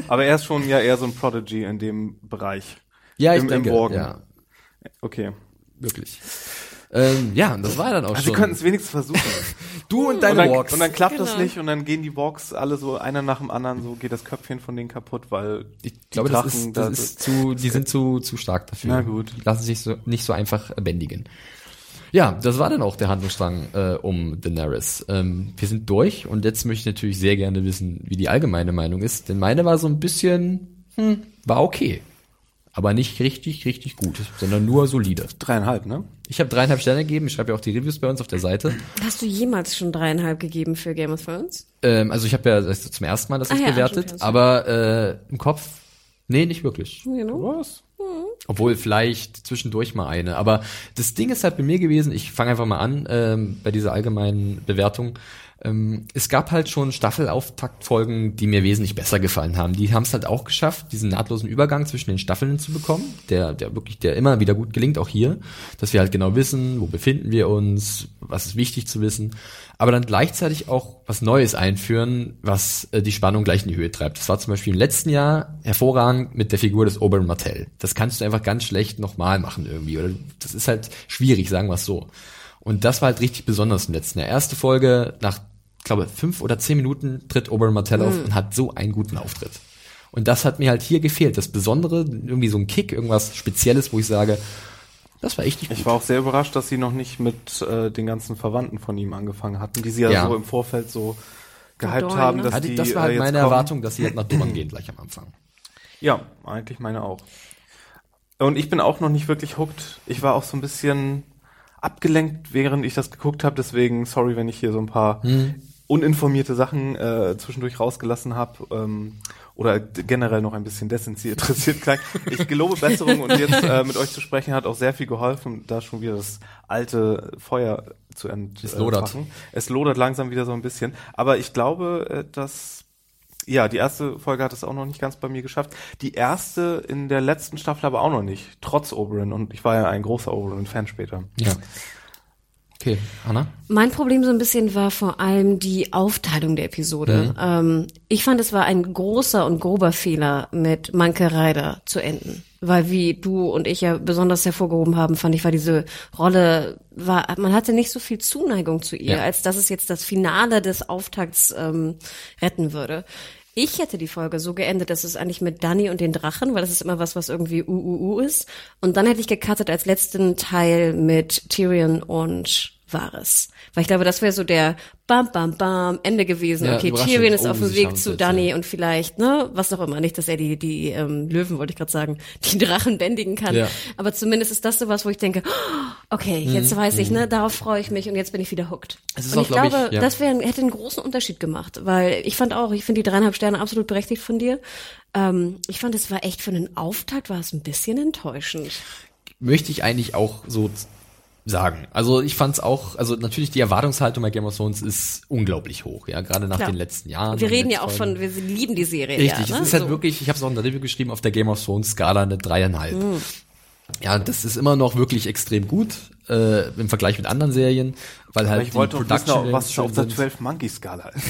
Aber er ist schon ja eher so ein Prodigy in dem Bereich. Ja, ich im, denke, im Morgen. ja, Okay. wirklich. Ähm, ja, und das war dann auch Also sie schon. könnten es wenigstens versuchen. du und Und deine dann, Walks. und dann klappt das Genau. nicht und dann gehen die Walks alle so einer nach dem anderen, so geht das Köpfchen von denen kaputt, weil ich die glaube, das ist, das da- ist zu, die sind zu, zu stark dafür. Na gut. Die lassen sich so, nicht so einfach bändigen. Ja, das war dann auch der Handlungsstrang äh, um Daenerys. Ähm, wir sind durch und jetzt möchte ich natürlich sehr gerne wissen, wie die allgemeine Meinung ist, denn meine war so ein bisschen, hm, war okay. Aber nicht richtig, richtig gut, sondern nur solide. dreieinhalb, ne? Ich habe dreieinhalb Sterne gegeben, ich schreibe ja auch die Reviews bei uns auf der Seite. Hast du jemals schon dreieinhalb gegeben für Game of Thrones? Ähm, also ich habe ja zum ersten Mal das Ah ja, bewertet, ja, aber äh, im Kopf, nee, nicht wirklich. Genau. Was? Obwohl vielleicht zwischendurch mal eine. Aber das Ding ist halt bei mir gewesen, ich fange einfach mal an ähm, bei dieser allgemeinen Bewertung. Ähm, es gab halt schon Staffelauftaktfolgen, die mir wesentlich besser gefallen haben. Die haben es halt auch geschafft, diesen nahtlosen Übergang zwischen den Staffeln zu bekommen, der, der wirklich, der immer wieder gut gelingt, auch hier, dass wir halt genau wissen, wo befinden wir uns, was ist wichtig zu wissen, aber dann gleichzeitig auch was Neues einführen, was äh, die Spannung gleich in die Höhe treibt. Das war zum Beispiel im letzten Jahr hervorragend mit der Figur des Oberyn Martell. Das kannst du einfach ganz schlecht nochmal machen irgendwie, oder das ist halt schwierig, sagen wir es so. Und das war halt richtig besonders im letzten Jahr. Erste Folge, nach, glaube, fünf oder zehn Minuten tritt Oberyn Martell auf und hat so einen guten Auftritt. Und das hat mir halt hier gefehlt. Das Besondere, irgendwie so ein Kick, irgendwas Spezielles, wo ich sage, das war echt nicht gut. Ich war auch sehr überrascht, dass sie noch nicht mit äh, den ganzen Verwandten von ihm angefangen hatten, die sie ja, Ja. so im Vorfeld so gehypt Dorn, haben, ne? dass Hatte- die das war äh, halt jetzt meine kommen. Erwartung, dass sie halt nach Dorn gehen gleich am Anfang. Ja, eigentlich meine auch. Und ich bin auch noch nicht wirklich hooked. Ich war auch so ein bisschen abgelenkt, während ich das geguckt habe. Deswegen, sorry, wenn ich hier so ein paar uninformierte Sachen äh, zwischendurch rausgelassen habe. Ähm, oder generell noch ein bisschen desinteressiert klang. Ich gelobe Besserung und jetzt äh, mit euch zu sprechen hat auch sehr viel geholfen, da schon wieder das alte Feuer zu entfachen. Es lodert. Es lodert langsam wieder so ein bisschen. Aber ich glaube, äh, dass ja, die erste Folge hat es auch noch nicht ganz bei mir geschafft. Die erste in der letzten Staffel aber auch noch nicht, trotz Oberyn. Und ich war ja ein großer Oberyn-Fan später. Ja. Okay, Anna? Mein Problem so ein bisschen war vor allem die Aufteilung der Episode. Ähm, ich fand, es war ein großer und grober Fehler, mit Manke Ryder zu enden. Weil wie du und ich ja besonders hervorgehoben haben, fand ich, war diese Rolle, war, man hatte nicht so viel Zuneigung zu ihr, Ja. als dass es jetzt das Finale des Auftakts ähm, retten würde. Ich hätte die Folge so geendet, dass es eigentlich mit Danny und den Drachen, weil das ist immer was, was irgendwie UUU ist. Und dann hätte ich gecuttet als letzten Teil mit Tyrion und Varys. Weil ich glaube, das wäre so der Bam, Bam, Bam, Ende gewesen. Ja, okay. Tyrion ist Oh, auf dem Weg zu Danny ja. und vielleicht, ne, was auch immer. Nicht, dass er die, die ähm, Löwen, wollte ich gerade sagen, die Drachen bändigen kann. Ja. Aber zumindest ist das sowas, wo ich denke, oh, okay, jetzt weiß ich, ne, darauf freue ich mich und jetzt bin ich wieder hooked. Mhm. Es ist und auch, ich glaub ich, glaube, das wär, hätte einen großen Unterschied gemacht, weil ich fand auch, ich finde die dreieinhalb Sterne absolut berechtigt von dir. Ähm, ich fand, es war echt für einen Auftakt war es ein bisschen enttäuschend. möchte ich eigentlich auch so sagen. Also ich fand's auch, also natürlich die Erwartungshaltung bei Game of Thrones ist unglaublich hoch, ja, gerade nach Klar. den letzten Jahren. Wir reden ja auch von, wir lieben die Serie. Richtig, ja, es ne? ist halt So. wirklich, ich habe es auch in der Review geschrieben, auf der Game of Thrones Skala eine dreieinhalb. Mhm. Ja, das ist immer noch wirklich extrem gut äh, im Vergleich mit anderen Serien, weil halt Aber ich wollte die auch wissen, Production was schön auf der sind. 12 Monkey Skala ist.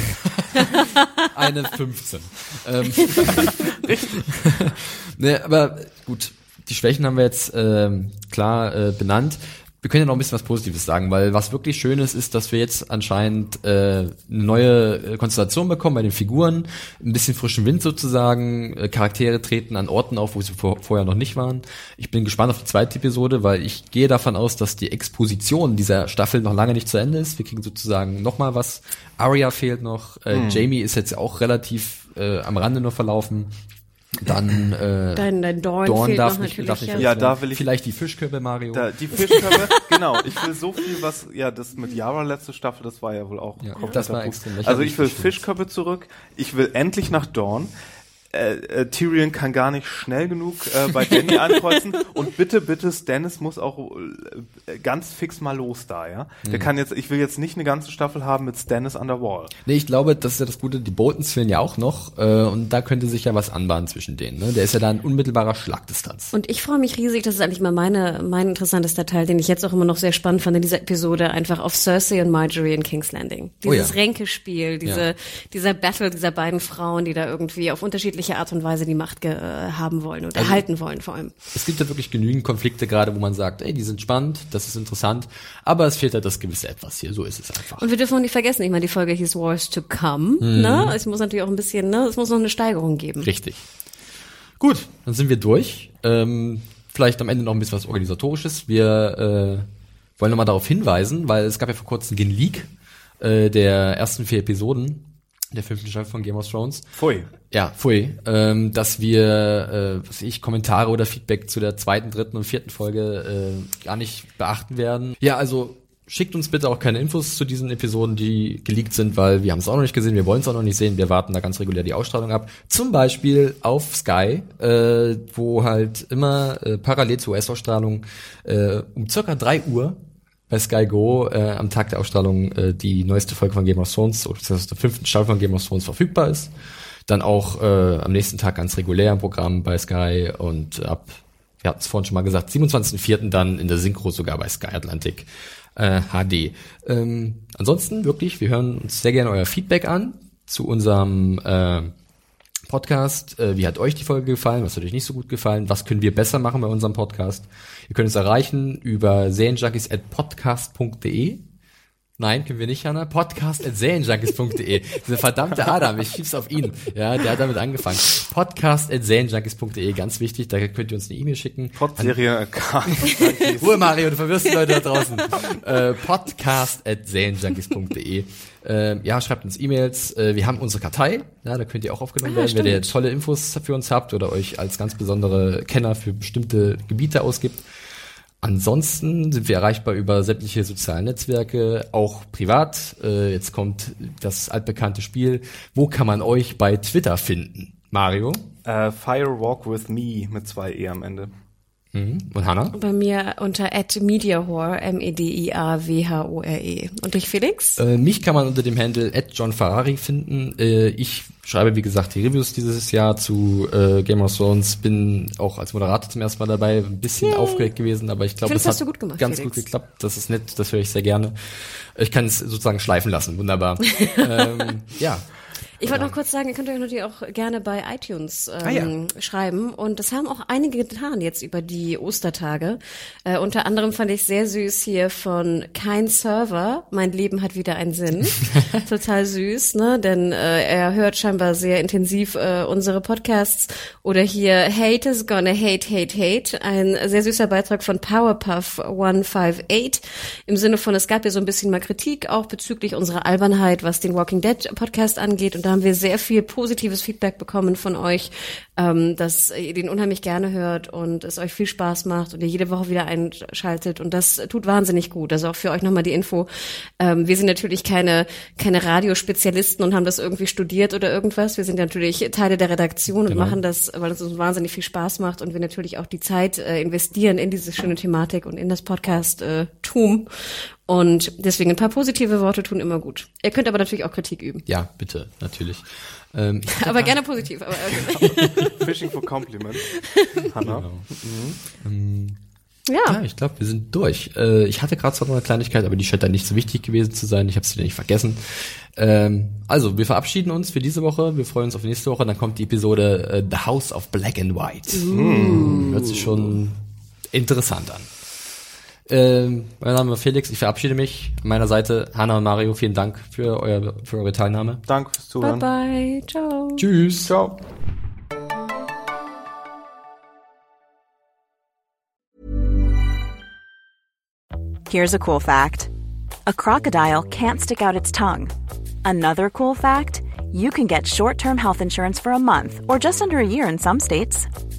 Eine 15. ähm, ne, aber gut, die Schwächen haben wir jetzt ähm, klar äh, benannt. Wir können ja noch ein bisschen was Positives sagen, weil was wirklich schön ist, ist, dass wir jetzt anscheinend äh, eine neue äh, Konstellation bekommen bei den Figuren, ein bisschen frischen Wind sozusagen, äh, Charaktere treten an Orten auf, wo sie vor, vorher noch nicht waren. Ich bin gespannt auf die zweite Episode, weil ich gehe davon aus, dass die Exposition dieser Staffel noch lange nicht zu Ende ist. Wir kriegen sozusagen noch mal was. Arya fehlt noch, äh, Jamie ist jetzt auch relativ äh, am Rande nur verlaufen. Dann äh, Dein, dein Dorn, Dorn fehlt darf noch nicht, darf nicht ja. Ja, da will ich- vielleicht die Fischkörbe Mario. Da, die Fischkörbe, genau. Ich will so viel, was, ja, das mit Yara letzte Staffel, das war ja wohl auch Ja, das war extrem Also ich will. Fischkörbe zurück. Ich will endlich nach Dawn. Äh, äh, Tyrion kann gar nicht schnell genug äh, bei Danny ankreuzen und bitte, bitte, Stannis muss auch äh, ganz fix mal los da, ja. Mhm. Der kann jetzt, ich will jetzt nicht eine ganze Staffel haben mit Stannis on the wall. Nee, ich glaube, das ist ja das Gute, die Boltons fehlen ja auch noch äh, und da könnte sich ja was anbahnen zwischen denen. Ne? Der ist ja da in unmittelbarer Schlagdistanz. Und ich freue mich riesig, das ist eigentlich mal meine, mein interessantester Teil, den ich jetzt auch immer noch sehr spannend fand in dieser Episode, einfach auf Cersei und Marjorie in King's Landing. Oh Dieses ja. Ränkespiel, diese, Ja. dieser Battle dieser beiden Frauen, die da irgendwie auf unterschiedliche Art und Weise die Macht äh, haben wollen und erhalten wollen vor allem. Es gibt ja wirklich genügend Konflikte gerade, wo man sagt, ey, die sind spannend, das ist interessant, aber es fehlt halt das gewisse Etwas hier, so ist es einfach. Und wir dürfen auch nicht vergessen, ich meine, die Folge hieß Wars to Come, ne? Es muss natürlich auch ein bisschen, ne? Es muss noch eine Steigerung geben. Richtig. Gut, dann sind wir durch. Ähm, vielleicht am Ende noch ein bisschen was Organisatorisches. Wir äh, wollen nochmal darauf hinweisen, weil es gab ja vor kurzem den Leak äh, der ersten vier Episoden der fünften Staffel von Game of Thrones. Pfui. Ja, pfui. Ähm, dass wir, äh, was ich, Kommentare oder Feedback zu der zweiten, dritten und vierten Folge äh, gar nicht beachten werden. Ja, also schickt uns bitte auch keine Infos zu diesen Episoden, die geleakt sind, weil wir haben es auch noch nicht gesehen, wir wollen es auch noch nicht sehen, wir warten da ganz regulär die Ausstrahlung ab. Zum Beispiel auf Sky, äh, wo halt immer äh, parallel zur US-Ausstrahlung äh, um circa drei Uhr bei Sky Go äh, am Tag der Ausstrahlung äh, die neueste Folge von Game of Thrones, beziehungsweise der fünften Staffel von Game of Thrones verfügbar ist. Dann auch äh, am nächsten Tag ganz regulär im Programm bei Sky und ab, wir hatten es vorhin schon mal gesagt, 27.04. dann in der Synchro sogar bei Sky Atlantic äh, HD. Ähm, ansonsten wirklich, wir hören uns sehr gerne euer Feedback an zu unserem äh, Podcast. Äh, wie hat euch die Folge gefallen? Was hat euch nicht so gut gefallen? Was können wir besser machen bei unserem Podcast? Ihr könnt uns erreichen über serienjunkies.podcast.de. Nein, können wir nicht, Hanna. Podcast at serienjunkies.de. Dieser verdammte Adam, ich schieb's auf ihn. Ja, der hat damit angefangen. Podcast at serienjunkies.de, ganz wichtig. Da könnt ihr uns eine E-Mail schicken. Podserie K. Ruhe, Mario, du verwirrst die Leute da draußen. äh, podcast at serienjunkies.de. Äh, ja, schreibt uns E-Mails. Äh, wir haben unsere Kartei. Ja, da könnt ihr auch aufgenommen Ah, werden, wenn ihr stimmt. tolle Infos für uns habt oder euch als ganz besondere Kenner für bestimmte Gebiete ausgibt. Ansonsten sind wir erreichbar über sämtliche sozialen Netzwerke, auch privat. Äh, jetzt kommt das altbekannte Spiel. Wo kann man euch bei Twitter finden? Mario äh, Fire Walk with Me mit zwei E am Ende. Mhm. und Hannah. Bei mir unter @mediahore, M E D I A W H O R E. Und dich Felix? Äh, mich kann man unter dem Handle @johnferrari finden. Äh, ich schreibe wie gesagt die Reviews dieses Jahr zu äh, Game of Thrones. Bin auch als Moderator zum ersten Mal dabei. Ein bisschen aufgeregt gewesen, aber ich glaube, das hat du gut gemacht, ganz Felix. gut geklappt. Das ist nett, das höre ich sehr gerne. Ich kann es sozusagen schleifen lassen. Wunderbar. ähm, ja. Ich wollte noch kurz sagen, ihr könnt euch natürlich auch gerne bei iTunes ähm, Ah, ja. schreiben. Und das haben auch einige getan jetzt über die Ostertage. Äh, unter anderem fand ich sehr süß hier von Kein Server. Mein Leben hat wieder einen Sinn. Total süß, ne? Denn äh, er hört scheinbar sehr intensiv äh, unsere Podcasts. Oder hier Hate is gonna hate, hate, hate. Ein sehr süßer Beitrag von Powerpuff 158. Im Sinne von, es gab ja so ein bisschen mal Kritik auch bezüglich unserer Albernheit, was den Walking Dead Podcast angeht. Und da haben wir sehr viel positives Feedback bekommen von euch, ähm, dass ihr den unheimlich gerne hört und es euch viel Spaß macht und ihr jede Woche wieder einschaltet. Und das tut wahnsinnig gut. Also auch für euch nochmal die Info. Ähm, wir sind natürlich keine, keine Radiospezialisten und haben das irgendwie studiert oder irgendwas. Wir sind natürlich Teile der Redaktion und Genau. machen das, weil es uns wahnsinnig viel Spaß macht und wir natürlich auch die Zeit äh, investieren in diese schöne Thematik und in das Podcast-Tum. Und deswegen ein paar positive Worte tun immer gut. Ihr könnt aber natürlich auch Kritik üben. Ja, bitte, natürlich. Ähm, ich Aber gerne positiv. Aber okay. Fishing for Compliments. Hanna. Ja, ja. ich glaube, wir sind durch. Äh, ich hatte gerade zwar noch eine Kleinigkeit, aber die scheint dann nicht so wichtig gewesen zu sein. Ich habe sie nicht vergessen. Ähm, also, wir verabschieden uns für diese Woche. Wir freuen uns auf nächste Woche. Dann kommt die Episode äh, The House of Black and White. Hört sich schon interessant an. Ähm, mein Name ist Felix. Ich verabschiede mich. An meiner Seite Hanna und Mario. Vielen Dank für, euer, für eure Teilnahme. Danke fürs Bye Zuhören. bye. Ciao. Tschüss. Ciao. Here's a cool fact a crocodile can't stick out its tongue. Another cool fact you can get short term health insurance for a month or just under a year in some states.